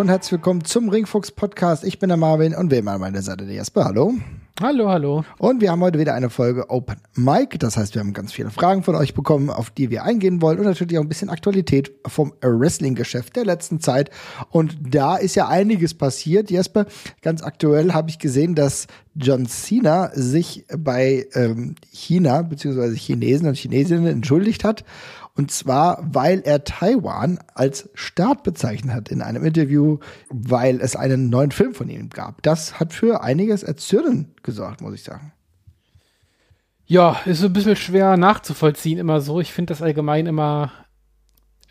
Hallo und herzlich willkommen zum Ringfuchs Podcast. Ich bin der Marvin und wir immer an meiner Seite der Jasper. Hallo. Hallo, hallo. Und wir haben heute wieder eine Folge Open Mic. Das heißt, wir haben ganz viele Fragen von euch bekommen, auf die wir eingehen wollen und natürlich auch ein bisschen Aktualität vom Wrestling-Geschäft der letzten Zeit. Und da ist ja einiges passiert. Jesper, ganz aktuell habe ich gesehen, dass John Cena sich bei ähm, China bzw. Chinesen und Chinesinnen entschuldigt hat und zwar, weil er Taiwan als Staat bezeichnet hat in einem Interview, weil es einen neuen Film von ihm gab. Das hat für einiges Erzürnen gesorgt, muss ich sagen. Ja, ist so ein bisschen schwer nachzuvollziehen immer so. Ich finde das allgemein immer,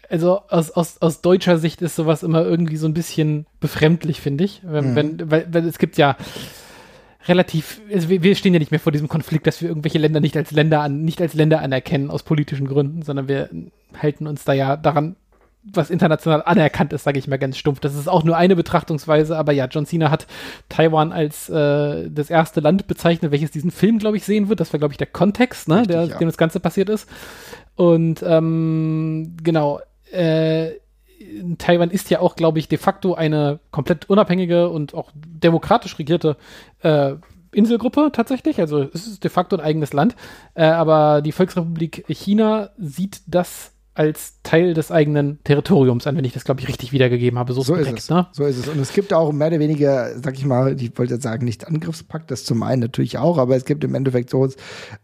also aus, aus, aus deutscher Sicht ist sowas immer irgendwie so ein bisschen befremdlich, finde ich. Wenn, mhm. wenn, weil, weil es gibt ja relativ, also wir, wir, stehen ja nicht mehr vor diesem Konflikt, dass wir irgendwelche Länder nicht als Länder an, nicht als Länder anerkennen aus politischen Gründen, sondern wir halten uns da ja daran, was international anerkannt ist, sage ich mal ganz stumpf. Das ist auch nur eine Betrachtungsweise, aber ja, John Cena hat Taiwan als äh, das erste Land bezeichnet, welches diesen Film, glaube ich, sehen wird. Das war, glaube ich, der Kontext, ne, Richtig, der, ja. dem das Ganze passiert ist. Und ähm, genau, äh, Taiwan ist ja auch, glaube ich, de facto eine komplett unabhängige und auch demokratisch regierte äh, Inselgruppe tatsächlich. Also es ist de facto ein eigenes Land. Äh, aber die Volksrepublik China sieht das als Teil des eigenen Territoriums an, wenn ich das, glaube ich, richtig wiedergegeben habe. So, so ist es. Ne? So ist es. Und es gibt auch mehr oder weniger, sag ich mal, ich wollte jetzt sagen, nicht Angriffspakt, das zum einen natürlich auch, aber es gibt im Endeffekt so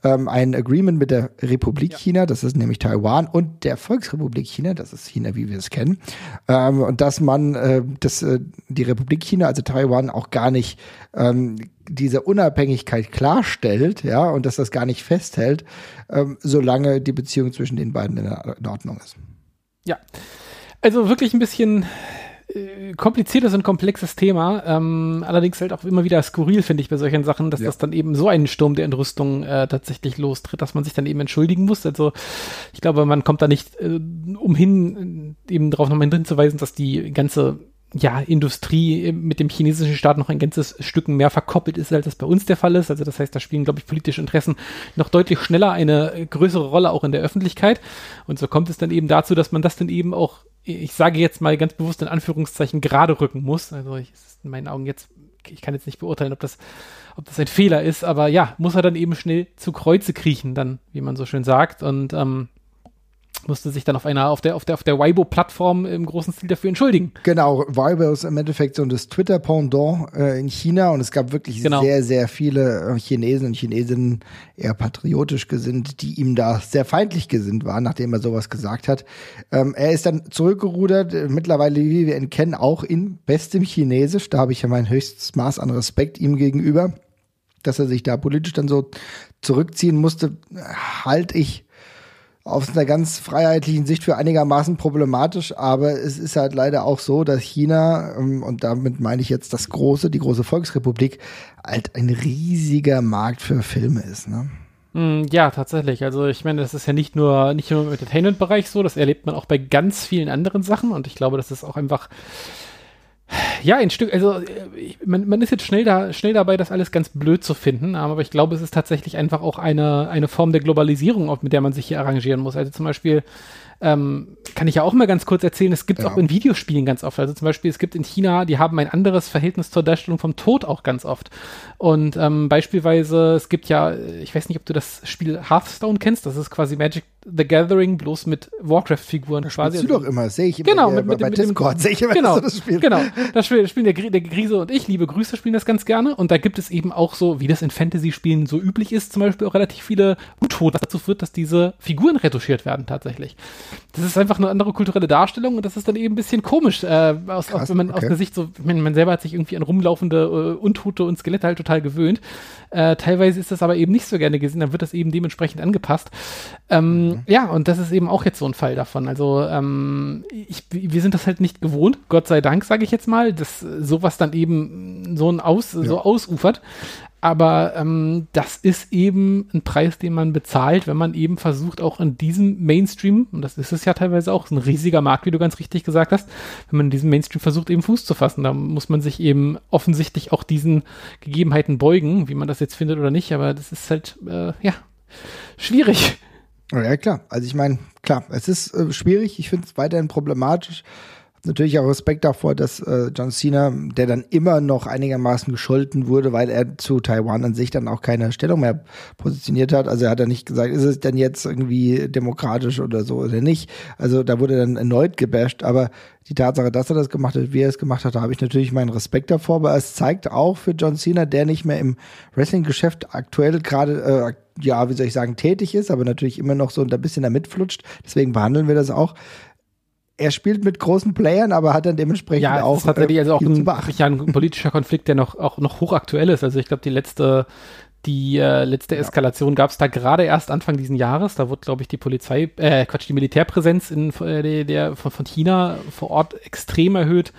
ähm, ein Agreement mit der Republik ja. China, das ist nämlich Taiwan, und der Volksrepublik China, das ist China, wie wir es kennen. Ähm, und dass man äh, dass, äh, die Republik China, also Taiwan, auch gar nicht ähm, diese Unabhängigkeit klarstellt, ja, und dass das gar nicht festhält, ähm, solange die Beziehung zwischen den beiden in, in Ordnung ist. Ja, also wirklich ein bisschen äh, kompliziertes und komplexes Thema. Ähm, allerdings halt auch immer wieder skurril, finde ich, bei solchen Sachen, dass ja. das dann eben so einen Sturm der Entrüstung äh, tatsächlich lostritt, dass man sich dann eben entschuldigen muss. Also ich glaube, man kommt da nicht äh, umhin, eben darauf nochmal hinzuweisen, dass die ganze ja, Industrie mit dem chinesischen Staat noch ein ganzes Stück mehr verkoppelt ist, als das bei uns der Fall ist. Also das heißt, da spielen, glaube ich, politische Interessen noch deutlich schneller eine größere Rolle auch in der Öffentlichkeit. Und so kommt es dann eben dazu, dass man das dann eben auch, ich sage jetzt mal ganz bewusst in Anführungszeichen, gerade rücken muss. Also ich, ist in meinen Augen jetzt, ich kann jetzt nicht beurteilen, ob das, ob das ein Fehler ist, aber ja, muss er dann eben schnell zu Kreuze kriechen, dann, wie man so schön sagt. Und ähm, musste sich dann auf einer, auf der, auf der, auf der Weibo-Plattform im großen Stil dafür entschuldigen. Genau, Weibo ist im Endeffekt so das Twitter-Pendant äh, in China und es gab wirklich genau. sehr, sehr viele äh, Chinesen und Chinesinnen, eher patriotisch gesinnt, die ihm da sehr feindlich gesinnt waren, nachdem er sowas gesagt hat. Ähm, er ist dann zurückgerudert, äh, mittlerweile, wie wir ihn kennen, auch in bestem Chinesisch. Da habe ich ja mein höchstes Maß an Respekt ihm gegenüber. Dass er sich da politisch dann so zurückziehen musste, halte ich aus einer ganz freiheitlichen Sicht für einigermaßen problematisch, aber es ist halt leider auch so, dass China, ähm, und damit meine ich jetzt das große, die große Volksrepublik, halt ein riesiger Markt für Filme ist, ne? Mm, ja, tatsächlich. Also ich meine, das ist ja nicht nur, nicht nur im Entertainment-Bereich so, das erlebt man auch bei ganz vielen anderen Sachen und ich glaube, das ist auch einfach ja, ein Stück, also man, man ist jetzt schnell, da, schnell dabei, das alles ganz blöd zu finden, aber ich glaube, es ist tatsächlich einfach auch eine, eine Form der Globalisierung, mit der man sich hier arrangieren muss. Also zum Beispiel, ähm, kann ich ja auch mal ganz kurz erzählen, es gibt ja. auch in Videospielen ganz oft. Also zum Beispiel, es gibt in China, die haben ein anderes Verhältnis zur Darstellung vom Tod auch ganz oft. Und ähm, beispielsweise, es gibt ja, ich weiß nicht, ob du das Spiel Hearthstone kennst, das ist quasi Magic the Gathering, bloß mit Warcraft-Figuren quasi. du doch immer, sehe ich immer genau, mit, mit, bei mit Discord, sehe ich immer, genau, das Spiel. Genau, das Spiel, spielen der, der Grise und ich, liebe Grüße, spielen das ganz gerne. Und da gibt es eben auch so, wie das in Fantasy-Spielen so üblich ist, zum Beispiel auch relativ viele Untote, was dazu führt, dass diese Figuren retuschiert werden tatsächlich. Das ist einfach eine andere kulturelle Darstellung und das ist dann eben ein bisschen komisch, äh, aus, Krass, aus, wenn man okay. aus der Sicht so, man, man, selber hat sich irgendwie an rumlaufende äh, Untote und Skelette halt total gewöhnt. Äh, teilweise ist das aber eben nicht so gerne gesehen, dann wird das eben dementsprechend angepasst. Ähm, mhm. Ja, und das ist eben auch jetzt so ein Fall davon. Also ähm, ich, wir sind das halt nicht gewohnt, Gott sei Dank, sage ich jetzt mal, dass sowas dann eben so ein Aus, ja. so ausufert. Aber ähm, das ist eben ein Preis, den man bezahlt, wenn man eben versucht, auch in diesem Mainstream, und das ist es ja teilweise auch, ein riesiger Markt, wie du ganz richtig gesagt hast, wenn man in diesem Mainstream versucht, eben Fuß zu fassen, da muss man sich eben offensichtlich auch diesen Gegebenheiten beugen, wie man das jetzt findet oder nicht, aber das ist halt, äh, ja, schwierig. Ja, klar. Also ich meine, klar, es ist äh, schwierig, ich finde es weiterhin problematisch natürlich auch Respekt davor, dass äh, John Cena, der dann immer noch einigermaßen gescholten wurde, weil er zu Taiwan an sich dann auch keine Stellung mehr positioniert hat. Also er hat ja nicht gesagt, ist es denn jetzt irgendwie demokratisch oder so oder nicht. Also da wurde dann erneut gebasht, aber die Tatsache, dass er das gemacht hat, wie er es gemacht hat, da habe ich natürlich meinen Respekt davor, aber es zeigt auch für John Cena, der nicht mehr im Wrestling-Geschäft aktuell gerade, äh, ja, wie soll ich sagen, tätig ist, aber natürlich immer noch so ein bisschen da mitflutscht. Deswegen behandeln wir das auch er spielt mit großen Playern, aber hat dann dementsprechend ja, auch. Ja, ist tatsächlich also auch ein, ein politischer Konflikt, der noch auch noch hochaktuell ist. Also ich glaube, die letzte die äh, letzte Eskalation ja. gab es da gerade erst Anfang diesen Jahres. Da wurde, glaube ich, die Polizei, äh, Quatsch, die Militärpräsenz in, äh, der, der von, von China vor Ort extrem erhöht.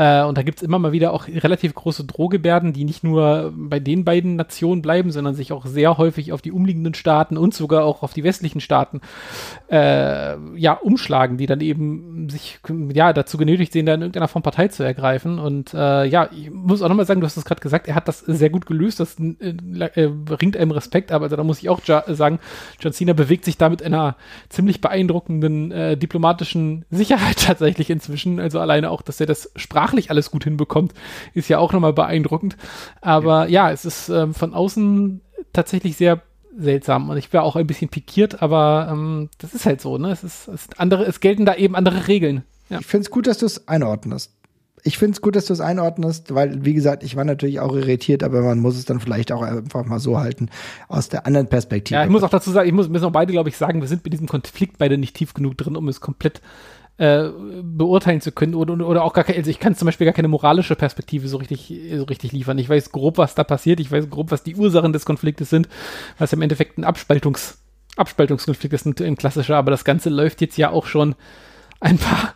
Äh, und da gibt es immer mal wieder auch relativ große Drohgebärden, die nicht nur bei den beiden Nationen bleiben, sondern sich auch sehr häufig auf die umliegenden Staaten und sogar auch auf die westlichen Staaten äh, ja, umschlagen, die dann eben sich ja, dazu genötigt sehen, da in irgendeiner Form Partei zu ergreifen. Und äh, ja, ich muss auch nochmal sagen, du hast es gerade gesagt, er hat das sehr gut gelöst, das äh, bringt einem Respekt, aber also, da muss ich auch ja, sagen, John Cena bewegt sich da mit einer ziemlich beeindruckenden äh, diplomatischen Sicherheit tatsächlich inzwischen. Also alleine auch, dass er das Sprach sprachlich alles gut hinbekommt, ist ja auch nochmal beeindruckend. Aber ja, ja es ist ähm, von außen tatsächlich sehr seltsam und ich wäre auch ein bisschen pikiert, aber ähm, das ist halt so, ne? Es ist, es ist andere, es gelten da eben andere Regeln. Ja. Ich finde es gut, dass du es einordnest. Ich finde es gut, dass du es einordnest, weil, wie gesagt, ich war natürlich auch irritiert, aber man muss es dann vielleicht auch einfach mal so halten, aus der anderen Perspektive. Ja, ich muss auch dazu sagen, ich muss, müssen auch beide, glaube ich, sagen, wir sind mit diesem Konflikt beide nicht tief genug drin, um es komplett äh, beurteilen zu können oder, oder auch gar keine, also ich kann zum Beispiel gar keine moralische Perspektive so richtig, so richtig liefern. Ich weiß grob, was da passiert, ich weiß grob, was die Ursachen des Konfliktes sind, was im Endeffekt ein Abspaltungs, Abspaltungskonflikt ist, ein, ein klassischer, aber das Ganze läuft jetzt ja auch schon ein paar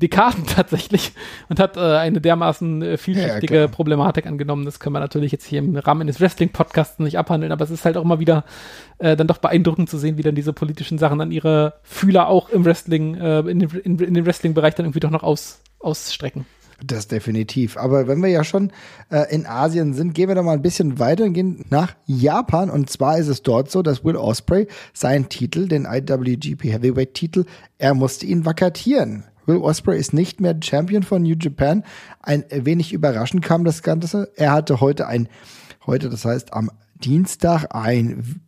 Dekaden tatsächlich und hat äh, eine dermaßen äh, vielschichtige ja, Problematik angenommen. Das können wir natürlich jetzt hier im Rahmen eines Wrestling-Podcasts nicht abhandeln, aber es ist halt auch mal wieder äh, dann doch beeindruckend zu sehen, wie dann diese politischen Sachen dann ihre Fühler auch im Wrestling, äh, in, den, in, in den Wrestling-Bereich dann irgendwie doch noch aus, ausstrecken. Das definitiv. Aber wenn wir ja schon äh, in Asien sind, gehen wir doch mal ein bisschen weiter und gehen nach Japan. Und zwar ist es dort so, dass Will Osprey seinen Titel, den IWGP Heavyweight Titel, er musste ihn vakatieren. Will Osprey ist nicht mehr Champion von New Japan. Ein wenig überraschend kam das Ganze. Er hatte heute ein, heute, das heißt am Dienstag, ein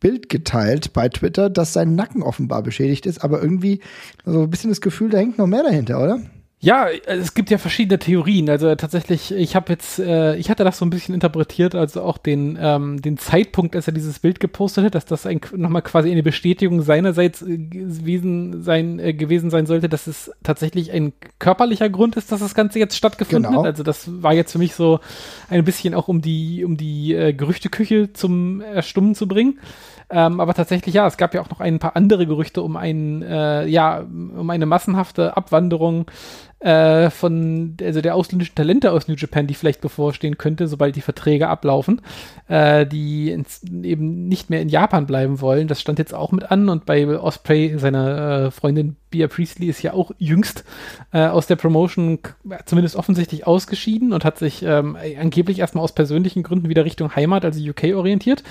Bild geteilt bei Twitter, dass sein Nacken offenbar beschädigt ist, aber irgendwie so ein bisschen das Gefühl, da hängt noch mehr dahinter, oder? Ja, es gibt ja verschiedene Theorien. Also tatsächlich, ich habe jetzt, äh, ich hatte das so ein bisschen interpretiert, also auch den, ähm, den Zeitpunkt, als er dieses Bild gepostet hat, dass das ein, nochmal quasi eine Bestätigung seinerseits äh, gewesen sein, äh, gewesen sein sollte, dass es tatsächlich ein körperlicher Grund ist, dass das Ganze jetzt stattgefunden genau. hat. Also das war jetzt für mich so ein bisschen auch um die, um die äh, Gerüchteküche zum Erstummen zu bringen. Ähm, aber tatsächlich, ja, es gab ja auch noch ein paar andere Gerüchte um ein, äh, ja, um eine massenhafte Abwanderung äh, von, also der ausländischen Talente aus New Japan, die vielleicht bevorstehen könnte, sobald die Verträge ablaufen, äh, die ins, eben nicht mehr in Japan bleiben wollen. Das stand jetzt auch mit an und bei Osprey, seiner äh, Freundin Bia Priestley, ist ja auch jüngst äh, aus der Promotion zumindest offensichtlich ausgeschieden und hat sich ähm, angeblich erstmal aus persönlichen Gründen wieder Richtung Heimat, also UK, orientiert.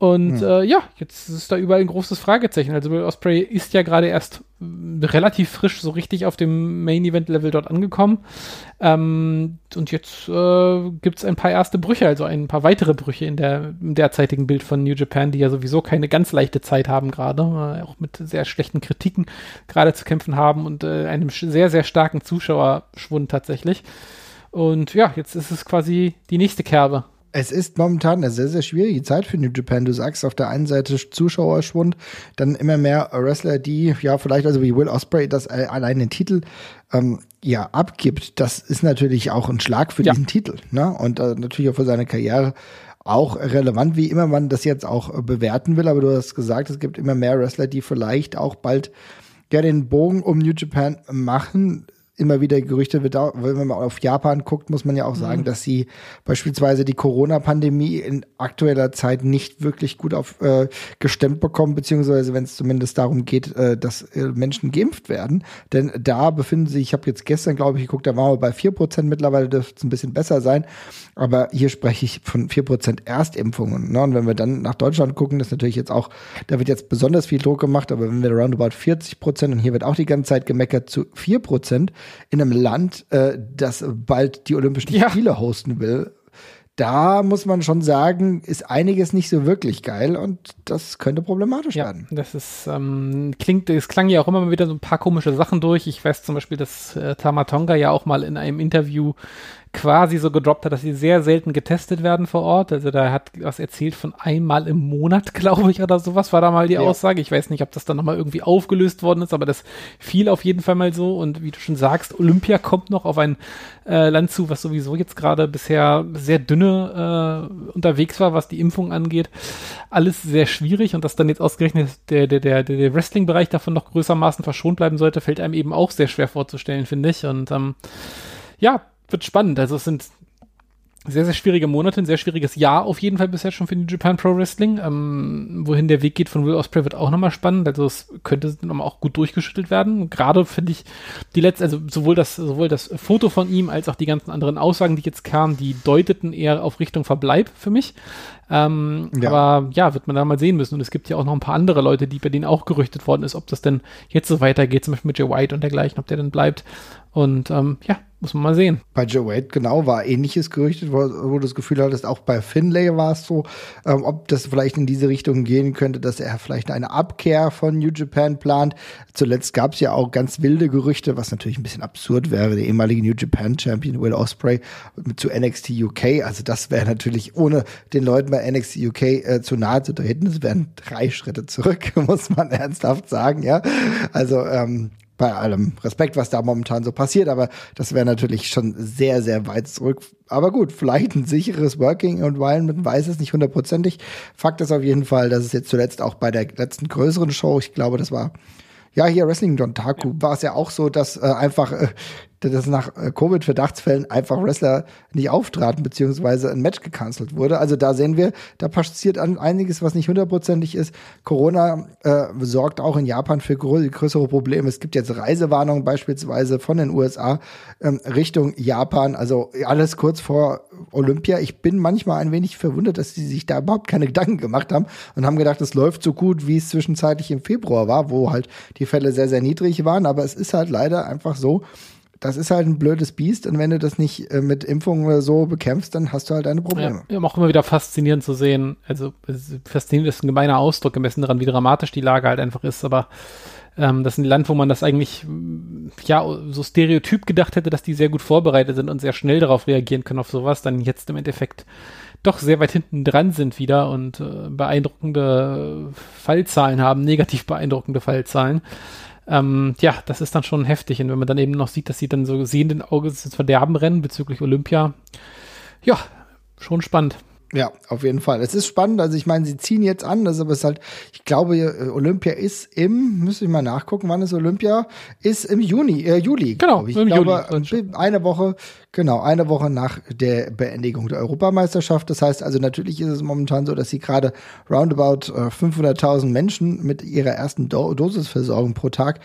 Und hm. äh, ja, jetzt ist da überall ein großes Fragezeichen. Also Will Osprey ist ja gerade erst äh, relativ frisch so richtig auf dem Main-Event-Level dort angekommen. Ähm, und jetzt äh, gibt es ein paar erste Brüche, also ein paar weitere Brüche in der im derzeitigen Bild von New Japan, die ja sowieso keine ganz leichte Zeit haben gerade, äh, auch mit sehr schlechten Kritiken gerade zu kämpfen haben und äh, einem sehr, sehr starken Zuschauerschwund tatsächlich. Und ja, jetzt ist es quasi die nächste Kerbe es ist momentan eine sehr, sehr schwierige Zeit für New Japan. Du sagst auf der einen Seite Zuschauerschwund, dann immer mehr Wrestler, die, ja, vielleicht also wie Will Osprey, das allein den Titel ähm, ja abgibt. Das ist natürlich auch ein Schlag für ja. diesen Titel. Ne? Und äh, natürlich auch für seine Karriere auch relevant, wie immer man das jetzt auch äh, bewerten will. Aber du hast gesagt, es gibt immer mehr Wrestler, die vielleicht auch bald ja den Bogen um New Japan machen immer wieder Gerüchte wird, wenn man auf Japan guckt, muss man ja auch sagen, mhm. dass sie beispielsweise die Corona-Pandemie in aktueller Zeit nicht wirklich gut auf äh, gestemmt bekommen, beziehungsweise wenn es zumindest darum geht, äh, dass äh, Menschen geimpft werden. Denn da befinden sich, ich habe jetzt gestern, glaube ich, geguckt, da waren wir bei vier Prozent mittlerweile dürfte es ein bisschen besser sein. Aber hier spreche ich von vier Prozent Erstimpfungen. Ne? Und wenn wir dann nach Deutschland gucken, das ist natürlich jetzt auch, da wird jetzt besonders viel Druck gemacht, aber wenn wir roundabout 40 Prozent und hier wird auch die ganze Zeit gemeckert zu vier Prozent in einem Land, äh, das bald die Olympischen ja. Spiele hosten will, da muss man schon sagen, ist einiges nicht so wirklich geil und das könnte problematisch ja, werden. Das ist, ähm, klingt, es klang ja auch immer mal wieder so ein paar komische Sachen durch. Ich weiß zum Beispiel, dass äh, Tamatonga ja auch mal in einem Interview quasi so gedroppt hat, dass sie sehr selten getestet werden vor Ort. Also da hat was erzählt von einmal im Monat, glaube ich, oder sowas war da mal die ja. Aussage. Ich weiß nicht, ob das dann nochmal irgendwie aufgelöst worden ist, aber das fiel auf jeden Fall mal so. Und wie du schon sagst, Olympia kommt noch auf ein äh, Land zu, was sowieso jetzt gerade bisher sehr dünne äh, unterwegs war, was die Impfung angeht. Alles sehr schwierig und dass dann jetzt ausgerechnet der, der, der, der Wrestling-Bereich davon noch größermaßen verschont bleiben sollte, fällt einem eben auch sehr schwer vorzustellen, finde ich. Und ähm, ja, wird spannend. Also es sind sehr, sehr schwierige Monate, ein sehr schwieriges Jahr auf jeden Fall bisher schon für New Japan Pro Wrestling. Ähm, wohin der Weg geht von Will Ospreay wird auch nochmal spannend. Also es könnte nochmal auch gut durchgeschüttelt werden. Gerade finde ich die letzte, also sowohl das, sowohl das Foto von ihm als auch die ganzen anderen Aussagen, die jetzt kamen, die deuteten eher auf Richtung Verbleib für mich. Ähm, ja. Aber ja, wird man da mal sehen müssen. Und es gibt ja auch noch ein paar andere Leute, die bei denen auch gerüchtet worden ist, ob das denn jetzt so weitergeht, zum Beispiel mit Jay White und dergleichen, ob der denn bleibt. Und ähm, ja, muss man mal sehen. Bei Joe Wade, genau, war ähnliches gerüchtet, wo, wo du das Gefühl hattest, auch bei Finlay war es so, ähm, ob das vielleicht in diese Richtung gehen könnte, dass er vielleicht eine Abkehr von New Japan plant. Zuletzt gab es ja auch ganz wilde Gerüchte, was natürlich ein bisschen absurd wäre, der ehemalige New Japan Champion Will Osprey zu NXT UK. Also das wäre natürlich, ohne den Leuten bei NXT UK äh, zu nahe zu treten, das wären drei Schritte zurück, muss man ernsthaft sagen, ja. Also ähm, bei allem Respekt, was da momentan so passiert, aber das wäre natürlich schon sehr, sehr weit zurück. Aber gut, vielleicht ein sicheres Working und weil man weiß es nicht hundertprozentig. Fakt ist auf jeden Fall, dass es jetzt zuletzt auch bei der letzten größeren Show, ich glaube, das war ja, hier Wrestling John Taku war es ja auch so, dass äh, einfach äh, dass nach äh, Covid-Verdachtsfällen einfach Wrestler nicht auftraten, beziehungsweise ein Match gecancelt wurde. Also da sehen wir, da passiert einiges, was nicht hundertprozentig ist. Corona äh, sorgt auch in Japan für größere Probleme. Es gibt jetzt Reisewarnungen beispielsweise von den USA ähm, Richtung Japan. Also alles kurz vor Olympia. Ich bin manchmal ein wenig verwundert, dass sie sich da überhaupt keine Gedanken gemacht haben und haben gedacht, es läuft so gut, wie es zwischenzeitlich im Februar war, wo halt die Fälle sehr, sehr niedrig waren. Aber es ist halt leider einfach so, das ist halt ein blödes Biest und wenn du das nicht äh, mit Impfungen oder so bekämpfst, dann hast du halt deine Probleme. Ja, auch immer wieder faszinierend zu sehen. Also faszinierend ist ein gemeiner Ausdruck gemessen daran, wie dramatisch die Lage halt einfach ist, aber ähm, das ist ein Land, wo man das eigentlich ja so stereotyp gedacht hätte, dass die sehr gut vorbereitet sind und sehr schnell darauf reagieren können auf sowas, dann jetzt im Endeffekt doch sehr weit hinten dran sind wieder und äh, beeindruckende Fallzahlen haben, negativ beeindruckende Fallzahlen ähm, ja, das ist dann schon heftig. Und wenn man dann eben noch sieht, dass sie dann so sehenden Auges ins Verderben rennen bezüglich Olympia, ja, schon spannend. Ja, auf jeden Fall. Es ist spannend. Also ich meine, sie ziehen jetzt an, das aber ist halt, ich glaube, äh, Olympia ist im, müsste ich mal nachgucken, wann ist Olympia? Ist im Juni, äh, Juli. Genau, ich. im glaube, Juli. Eine Woche, genau, eine Woche nach der Beendigung der Europameisterschaft. Das heißt also, natürlich ist es momentan so, dass sie gerade roundabout äh, 500.000 Menschen mit ihrer ersten Do Dosisversorgung pro Tag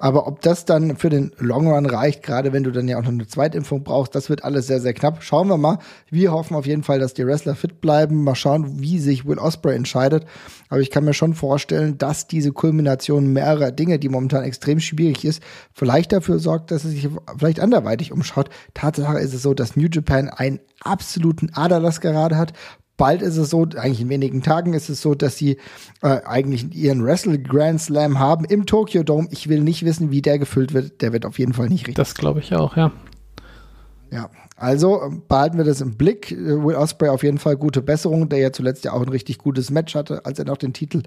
aber ob das dann für den Long Run reicht, gerade wenn du dann ja auch noch eine Zweitimpfung brauchst, das wird alles sehr, sehr knapp. Schauen wir mal. Wir hoffen auf jeden Fall, dass die Wrestler fit bleiben. Mal schauen, wie sich Will Osprey entscheidet. Aber ich kann mir schon vorstellen, dass diese Kulmination mehrerer Dinge, die momentan extrem schwierig ist, vielleicht dafür sorgt, dass es sich vielleicht anderweitig umschaut. Tatsache ist es so, dass New Japan einen absoluten Aderlass gerade hat bald ist es so, eigentlich in wenigen Tagen ist es so, dass sie äh, eigentlich ihren Wrestle Grand Slam haben im Tokyo Dome. Ich will nicht wissen, wie der gefüllt wird. Der wird auf jeden Fall nicht richtig. Das glaube ich auch, ja. Ja, also behalten wir das im Blick. Will Osprey auf jeden Fall gute Besserung, der ja zuletzt ja auch ein richtig gutes Match hatte, als er noch den Titel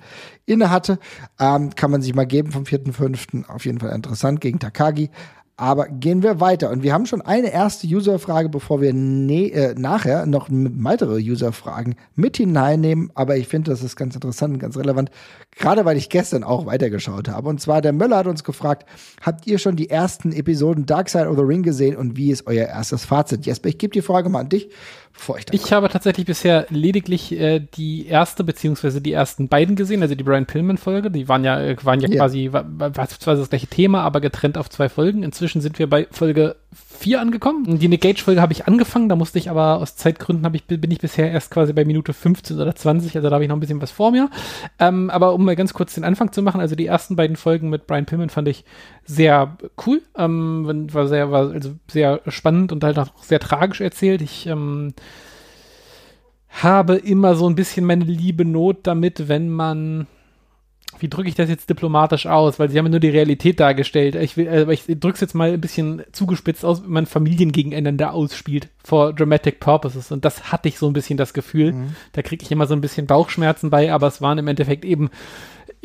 inne hatte. Ähm, kann man sich mal geben vom 4.5. Auf jeden Fall interessant gegen Takagi. Aber gehen wir weiter. Und wir haben schon eine erste User-Frage, bevor wir ne äh, nachher noch weitere User-Fragen mit hineinnehmen. Aber ich finde, das ist ganz interessant und ganz relevant. Gerade weil ich gestern auch weitergeschaut habe. Und zwar der Möller hat uns gefragt, habt ihr schon die ersten Episoden Dark Side of the Ring gesehen und wie ist euer erstes Fazit? Jesper, ich gebe die Frage mal an dich. Bevor ich, ich habe tatsächlich bisher lediglich äh, die erste beziehungsweise die ersten beiden gesehen, also die Brian Pillman Folge. Die waren ja äh, waren ja, ja. quasi war, war zwar das gleiche Thema, aber getrennt auf zwei Folgen. Inzwischen sind wir bei Folge 4 angekommen. Die Nick Gage Folge habe ich angefangen, da musste ich aber aus Zeitgründen ich bin ich bisher erst quasi bei Minute 15 oder 20, also da habe ich noch ein bisschen was vor mir. Ähm, aber um mal ganz kurz den Anfang zu machen, also die ersten beiden Folgen mit Brian Pillman fand ich sehr cool, ähm, war sehr war also sehr spannend und halt auch sehr tragisch erzählt. Ich ähm, habe immer so ein bisschen meine liebe Not damit, wenn man wie drücke ich das jetzt diplomatisch aus? Weil sie haben ja nur die Realität dargestellt. Ich, will, äh, ich drücke es jetzt mal ein bisschen zugespitzt aus, wenn man Familien gegeneinander ausspielt, for dramatic purposes. Und das hatte ich so ein bisschen das Gefühl. Mhm. Da kriege ich immer so ein bisschen Bauchschmerzen bei, aber es waren im Endeffekt eben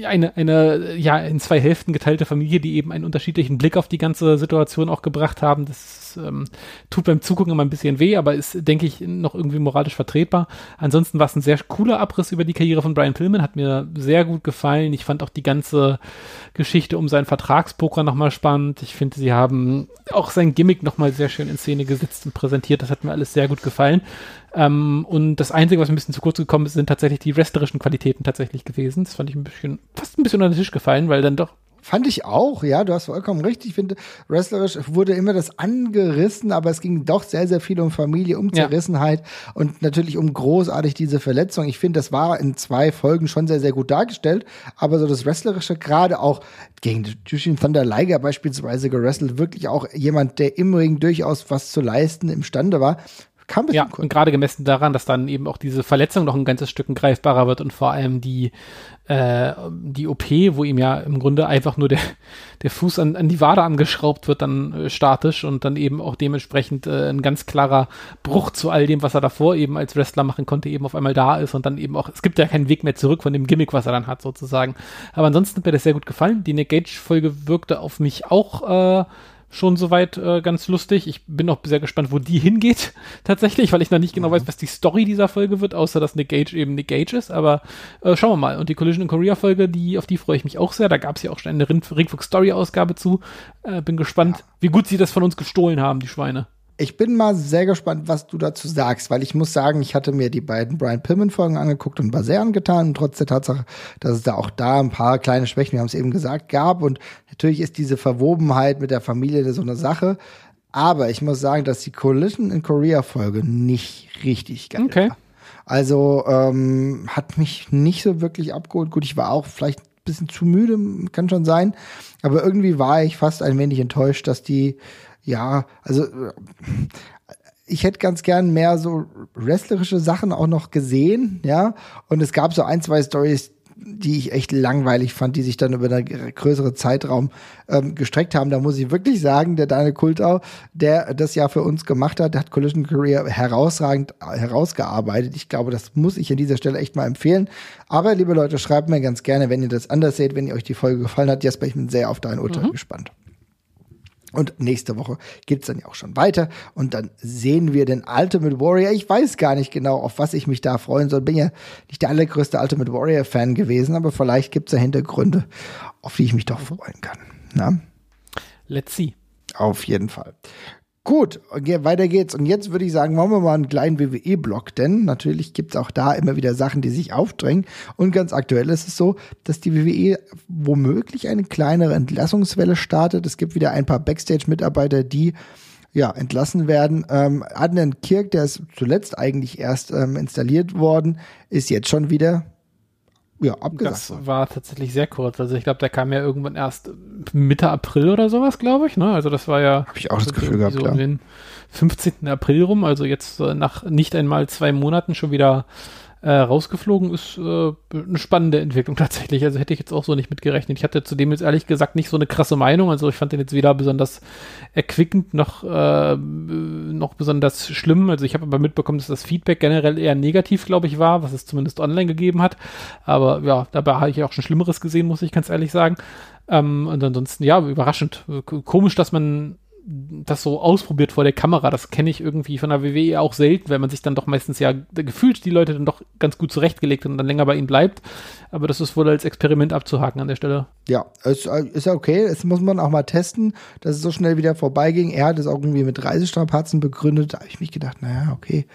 eine, eine, ja, in zwei Hälften geteilte Familie, die eben einen unterschiedlichen Blick auf die ganze Situation auch gebracht haben. Das ähm, tut beim Zugucken immer ein bisschen weh, aber ist, denke ich, noch irgendwie moralisch vertretbar. Ansonsten war es ein sehr cooler Abriss über die Karriere von Brian Pillman, hat mir sehr gut gefallen. Ich fand auch die ganze Geschichte um seinen Vertragspoker nochmal spannend. Ich finde, sie haben auch sein Gimmick nochmal sehr schön in Szene gesetzt und präsentiert. Das hat mir alles sehr gut gefallen. Ähm, und das Einzige, was ein bisschen zu kurz gekommen ist, sind tatsächlich die wrestlerischen Qualitäten tatsächlich gewesen. Das fand ich ein bisschen, fast ein bisschen unter den Tisch gefallen, weil dann doch Fand ich auch, ja, du hast vollkommen recht. Ich finde, wrestlerisch wurde immer das angerissen, aber es ging doch sehr, sehr viel um Familie, um Zerrissenheit ja. und natürlich um großartig diese Verletzung. Ich finde, das war in zwei Folgen schon sehr, sehr gut dargestellt, aber so das Wrestlerische, gerade auch gegen Jushin Thunder Liger beispielsweise gerestelt, wirklich auch jemand, der im Ring durchaus was zu leisten imstande war, Kam ja, cool. und gerade gemessen daran, dass dann eben auch diese Verletzung noch ein ganzes Stück greifbarer wird und vor allem die, äh, die OP, wo ihm ja im Grunde einfach nur der, der Fuß an, an die Wade angeschraubt wird, dann äh, statisch und dann eben auch dementsprechend äh, ein ganz klarer Bruch zu all dem, was er davor eben als Wrestler machen konnte, eben auf einmal da ist und dann eben auch, es gibt ja keinen Weg mehr zurück von dem Gimmick, was er dann hat, sozusagen. Aber ansonsten hat mir das sehr gut gefallen. Die Nick Gage-Folge wirkte auf mich auch äh, schon soweit äh, ganz lustig. Ich bin auch sehr gespannt, wo die hingeht, tatsächlich, weil ich noch nicht genau mhm. weiß, was die Story dieser Folge wird, außer dass Nick Gage eben Nick Gage ist. Aber äh, schauen wir mal. Und die Collision in Korea Folge, die, auf die freue ich mich auch sehr. Da gab es ja auch schon eine Ringfuchs Story Ausgabe zu. Äh, bin gespannt, ja. wie gut sie das von uns gestohlen haben, die Schweine. Ich bin mal sehr gespannt, was du dazu sagst, weil ich muss sagen, ich hatte mir die beiden Brian Pillman Folgen angeguckt und war sehr angetan, trotz der Tatsache, dass es da auch da ein paar kleine Schwächen, wir haben es eben gesagt, gab und natürlich ist diese Verwobenheit mit der Familie so eine Sache, aber ich muss sagen, dass die Collision in Korea Folge nicht richtig geil okay. war. Also ähm, hat mich nicht so wirklich abgeholt. Gut, ich war auch vielleicht ein bisschen zu müde, kann schon sein, aber irgendwie war ich fast ein wenig enttäuscht, dass die ja, also äh, ich hätte ganz gern mehr so wrestlerische Sachen auch noch gesehen, ja. Und es gab so ein, zwei Stories, die ich echt langweilig fand, die sich dann über einen größeren Zeitraum ähm, gestreckt haben. Da muss ich wirklich sagen, der Daniel Kultau, der das ja für uns gemacht hat, der hat Collision Career herausragend herausgearbeitet. Ich glaube, das muss ich an dieser Stelle echt mal empfehlen. Aber, liebe Leute, schreibt mir ganz gerne, wenn ihr das anders seht, wenn ihr euch die Folge gefallen hat. Jasper, ich bin sehr auf dein Urteil mhm. gespannt. Und nächste Woche geht's dann ja auch schon weiter. Und dann sehen wir den Ultimate Warrior. Ich weiß gar nicht genau, auf was ich mich da freuen soll. Bin ja nicht der allergrößte Ultimate Warrior-Fan gewesen, aber vielleicht gibt's da Hintergründe, auf die ich mich doch freuen kann. Na? Let's see. Auf jeden Fall. Gut, weiter geht's. Und jetzt würde ich sagen, machen wir mal einen kleinen WWE-Block, denn natürlich gibt's auch da immer wieder Sachen, die sich aufdrängen. Und ganz aktuell ist es so, dass die WWE womöglich eine kleinere Entlassungswelle startet. Es gibt wieder ein paar Backstage-Mitarbeiter, die ja, entlassen werden. Ähm, Adnan Kirk, der ist zuletzt eigentlich erst ähm, installiert worden, ist jetzt schon wieder ja, abgesagt. Das war tatsächlich sehr kurz. Also ich glaube, der kam ja irgendwann erst Mitte April oder sowas, glaube ich. Ne? Also das war ja. Habe ich auch das Gefühl gehabt, so ja. um den 15. April rum. Also jetzt nach nicht einmal zwei Monaten schon wieder äh, rausgeflogen ist äh, eine spannende Entwicklung tatsächlich. Also hätte ich jetzt auch so nicht mitgerechnet. Ich hatte zudem jetzt ehrlich gesagt nicht so eine krasse Meinung. Also ich fand den jetzt weder besonders erquickend noch, äh, noch besonders schlimm. Also ich habe aber mitbekommen, dass das Feedback generell eher negativ, glaube ich, war, was es zumindest online gegeben hat. Aber ja, dabei habe ich auch schon Schlimmeres gesehen, muss ich ganz ehrlich sagen. Ähm, und ansonsten, ja, überraschend. Komisch, dass man das so ausprobiert vor der Kamera. Das kenne ich irgendwie von der WWE auch selten, weil man sich dann doch meistens ja gefühlt die Leute dann doch ganz gut zurechtgelegt und dann länger bei ihnen bleibt. Aber das ist wohl als Experiment abzuhaken an der Stelle. Ja, es ist ja okay. Es muss man auch mal testen, dass es so schnell wieder vorbeiging. Er hat es auch irgendwie mit Reisestrapazen begründet. Da habe ich mich gedacht, naja, okay,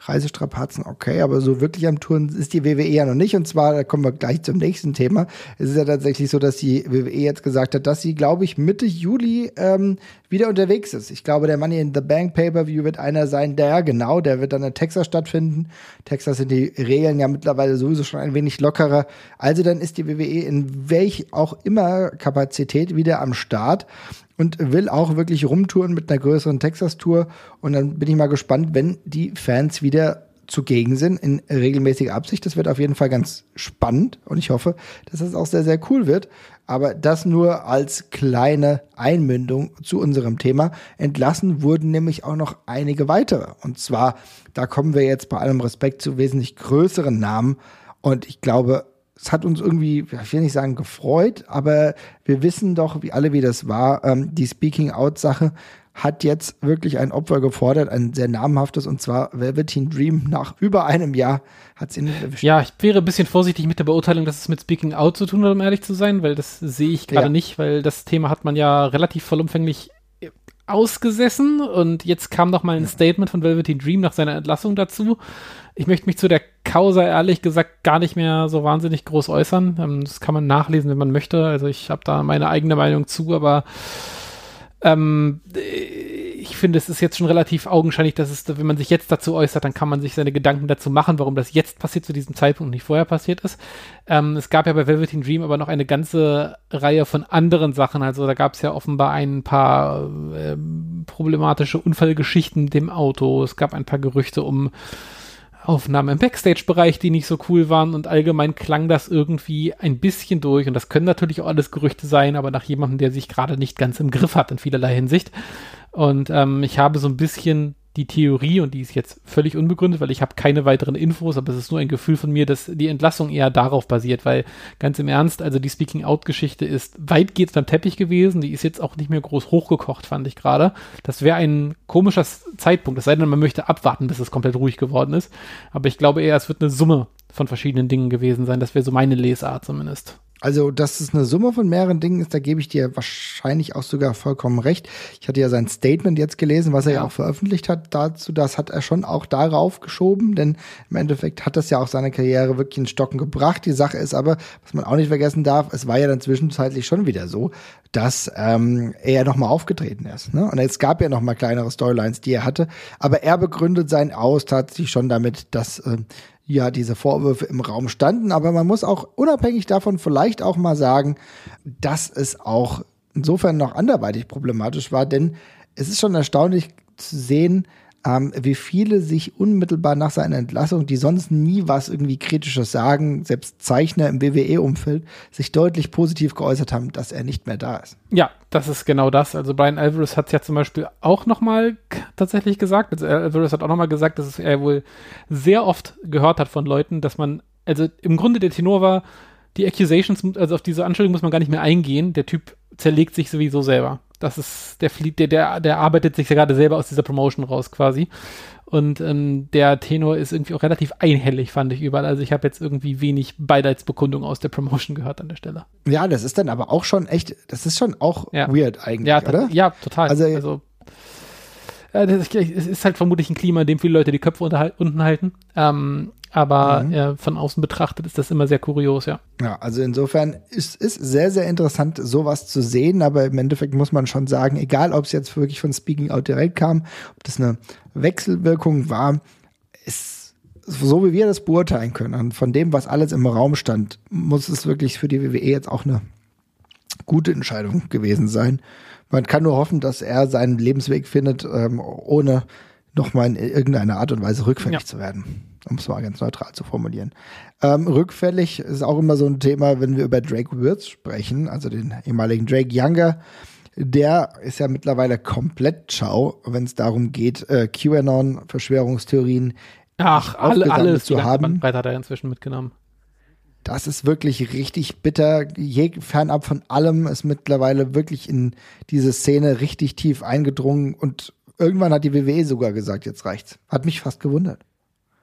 Reisestrapazen, okay, aber so wirklich am Touren ist die WWE ja noch nicht. Und zwar, da kommen wir gleich zum nächsten Thema. Es ist ja tatsächlich so, dass die WWE jetzt gesagt hat, dass sie, glaube ich, Mitte Juli ähm, wieder unterwegs ist. Ich glaube, der Money in the Bank Pay-Per-View wird einer sein, der, genau, der wird dann in Texas stattfinden. Texas sind die Regeln ja mittlerweile sowieso schon ein wenig lockerer. Also dann ist die WWE in welch auch immer Kapazität wieder am Start und will auch wirklich rumtouren mit einer größeren Texas-Tour. Und dann bin ich mal gespannt, wenn die Fans wieder zugegen sind in regelmäßiger Absicht. Das wird auf jeden Fall ganz spannend und ich hoffe, dass das auch sehr, sehr cool wird. Aber das nur als kleine Einmündung zu unserem Thema. Entlassen wurden nämlich auch noch einige weitere. Und zwar, da kommen wir jetzt bei allem Respekt zu wesentlich größeren Namen. Und ich glaube, es hat uns irgendwie, ich will nicht sagen gefreut, aber wir wissen doch, wie alle, wie das war. Ähm, die Speaking Out Sache hat jetzt wirklich ein Opfer gefordert, ein sehr namhaftes, und zwar Velveteen Dream. Nach über einem Jahr hat sie nicht erwischt. Ja, ich wäre ein bisschen vorsichtig mit der Beurteilung, dass es mit Speaking Out zu tun hat, um ehrlich zu sein, weil das sehe ich gerade ja. nicht, weil das Thema hat man ja relativ vollumfänglich ausgesessen und jetzt kam noch mal ein Statement von Velveteen Dream nach seiner Entlassung dazu. Ich möchte mich zu der Causa ehrlich gesagt gar nicht mehr so wahnsinnig groß äußern. Ähm, das kann man nachlesen, wenn man möchte. Also ich habe da meine eigene Meinung zu, aber ähm, ich finde, es ist jetzt schon relativ augenscheinlich, dass es, wenn man sich jetzt dazu äußert, dann kann man sich seine Gedanken dazu machen, warum das jetzt passiert zu diesem Zeitpunkt und nicht vorher passiert ist. Ähm, es gab ja bei Velveteen Dream aber noch eine ganze Reihe von anderen Sachen. Also da gab es ja offenbar ein paar äh, problematische Unfallgeschichten mit dem Auto. Es gab ein paar Gerüchte um Aufnahmen im Backstage-Bereich, die nicht so cool waren und allgemein klang das irgendwie ein bisschen durch und das können natürlich auch alles Gerüchte sein, aber nach jemandem, der sich gerade nicht ganz im Griff hat in vielerlei Hinsicht. Und ähm, ich habe so ein bisschen die Theorie, und die ist jetzt völlig unbegründet, weil ich habe keine weiteren Infos, aber es ist nur ein Gefühl von mir, dass die Entlassung eher darauf basiert, weil ganz im Ernst, also die Speaking-Out-Geschichte ist weitgehend am Teppich gewesen, die ist jetzt auch nicht mehr groß hochgekocht, fand ich gerade. Das wäre ein komischer Zeitpunkt, es sei denn, man möchte abwarten, bis es komplett ruhig geworden ist. Aber ich glaube eher, es wird eine Summe von verschiedenen Dingen gewesen sein. Das wäre so meine Lesart zumindest. Also, dass es eine Summe von mehreren Dingen ist, da gebe ich dir wahrscheinlich auch sogar vollkommen recht. Ich hatte ja sein Statement jetzt gelesen, was er ja, ja auch veröffentlicht hat dazu. Das hat er schon auch darauf geschoben, denn im Endeffekt hat das ja auch seine Karriere wirklich in Stocken gebracht. Die Sache ist aber, was man auch nicht vergessen darf, es war ja dann zwischenzeitlich schon wieder so, dass ähm, er nochmal aufgetreten ist. Ne? Und es gab ja nochmal kleinere Storylines, die er hatte. Aber er begründet sein Aus tatsächlich schon damit, dass äh, ja diese Vorwürfe im Raum standen. Aber man muss auch unabhängig davon vielleicht auch mal sagen, dass es auch insofern noch anderweitig problematisch war, denn es ist schon erstaunlich zu sehen, ähm, wie viele sich unmittelbar nach seiner Entlassung, die sonst nie was irgendwie Kritisches sagen, selbst Zeichner im WWE-Umfeld, sich deutlich positiv geäußert haben, dass er nicht mehr da ist. Ja, das ist genau das. Also Brian Alvarez hat es ja zum Beispiel auch nochmal tatsächlich gesagt. Also Alvarez hat auch nochmal gesagt, dass er wohl sehr oft gehört hat von Leuten, dass man, also im Grunde der Tenor war, die Accusations, also auf diese Anschuldigung muss man gar nicht mehr eingehen. Der Typ zerlegt sich sowieso selber. Das ist, der flieht, der, der, der arbeitet sich ja gerade selber aus dieser Promotion raus quasi. Und ähm, der Tenor ist irgendwie auch relativ einhellig, fand ich überall. Also ich habe jetzt irgendwie wenig Beileidsbekundung aus der Promotion gehört an der Stelle. Ja, das ist dann aber auch schon echt, das ist schon auch ja. weird eigentlich, ja, oder? Ja, total. Also, also äh, es ist halt vermutlich ein Klima, in dem viele Leute die Köpfe unten halten. Ähm, aber mhm. äh, von außen betrachtet ist das immer sehr kurios, ja. Ja, also insofern ist es sehr, sehr interessant, sowas zu sehen, aber im Endeffekt muss man schon sagen, egal ob es jetzt wirklich von Speaking Out direkt kam, ob das eine Wechselwirkung war, ist so wie wir das beurteilen können, und von dem, was alles im Raum stand, muss es wirklich für die WWE jetzt auch eine gute Entscheidung gewesen sein. Man kann nur hoffen, dass er seinen Lebensweg findet, ähm, ohne nochmal in irgendeiner Art und Weise rückfällig ja. zu werden. Um es mal ganz neutral zu formulieren. Ähm, rückfällig ist auch immer so ein Thema, wenn wir über Drake Wirtz sprechen, also den ehemaligen Drake Younger. Der ist ja mittlerweile komplett schau, wenn es darum geht, äh, QAnon, Verschwörungstheorien Ach, alle, alles zu haben. Breite hat er inzwischen mitgenommen. Das ist wirklich richtig bitter. Je fernab von allem ist mittlerweile wirklich in diese Szene richtig tief eingedrungen und irgendwann hat die WWE sogar gesagt, jetzt reicht's. Hat mich fast gewundert.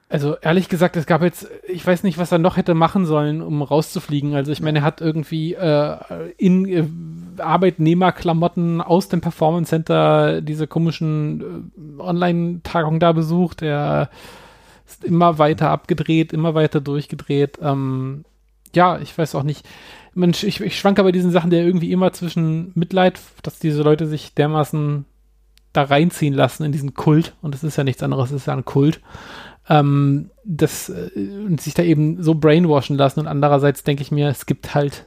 Also ehrlich gesagt, es gab jetzt, ich weiß nicht, was er noch hätte machen sollen, um rauszufliegen. Also ich meine, er hat irgendwie äh, in äh, Arbeitnehmerklamotten aus dem Performance Center diese komischen äh, Online-Tagungen da besucht. Er ist immer weiter abgedreht, immer weiter durchgedreht. Ähm, ja, ich weiß auch nicht. Mensch, ich, ich schwanke bei diesen Sachen der irgendwie immer zwischen Mitleid, dass diese Leute sich dermaßen da reinziehen lassen in diesen Kult. Und es ist ja nichts anderes, es ist ja ein Kult. Ähm, das, äh, und sich da eben so brainwashen lassen. Und andererseits denke ich mir, es gibt halt,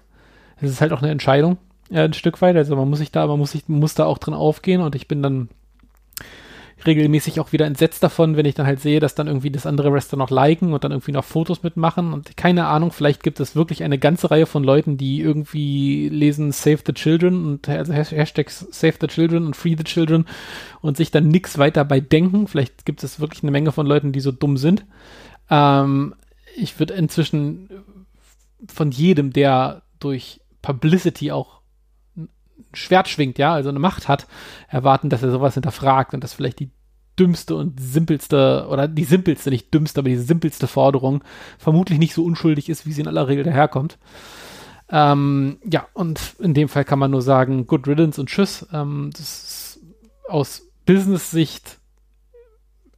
es ist halt auch eine Entscheidung, ja, ein Stück weit. Also man muss sich da, man muss sich, muss da auch drin aufgehen. Und ich bin dann regelmäßig auch wieder entsetzt davon, wenn ich dann halt sehe, dass dann irgendwie das andere Wrestler noch liken und dann irgendwie noch Fotos mitmachen und keine Ahnung, vielleicht gibt es wirklich eine ganze Reihe von Leuten, die irgendwie lesen Save the Children und also Hashtag Save the Children und Free the Children und sich dann nichts weiter bei denken. Vielleicht gibt es wirklich eine Menge von Leuten, die so dumm sind. Ähm, ich würde inzwischen von jedem, der durch Publicity auch Schwert schwingt, ja, also eine Macht hat, erwarten, dass er sowas hinterfragt und dass vielleicht die dümmste und simpelste, oder die simpelste, nicht dümmste, aber die simpelste Forderung vermutlich nicht so unschuldig ist, wie sie in aller Regel daherkommt. Ähm, ja, und in dem Fall kann man nur sagen, good riddance und tschüss. Ähm, das ist aus Business-Sicht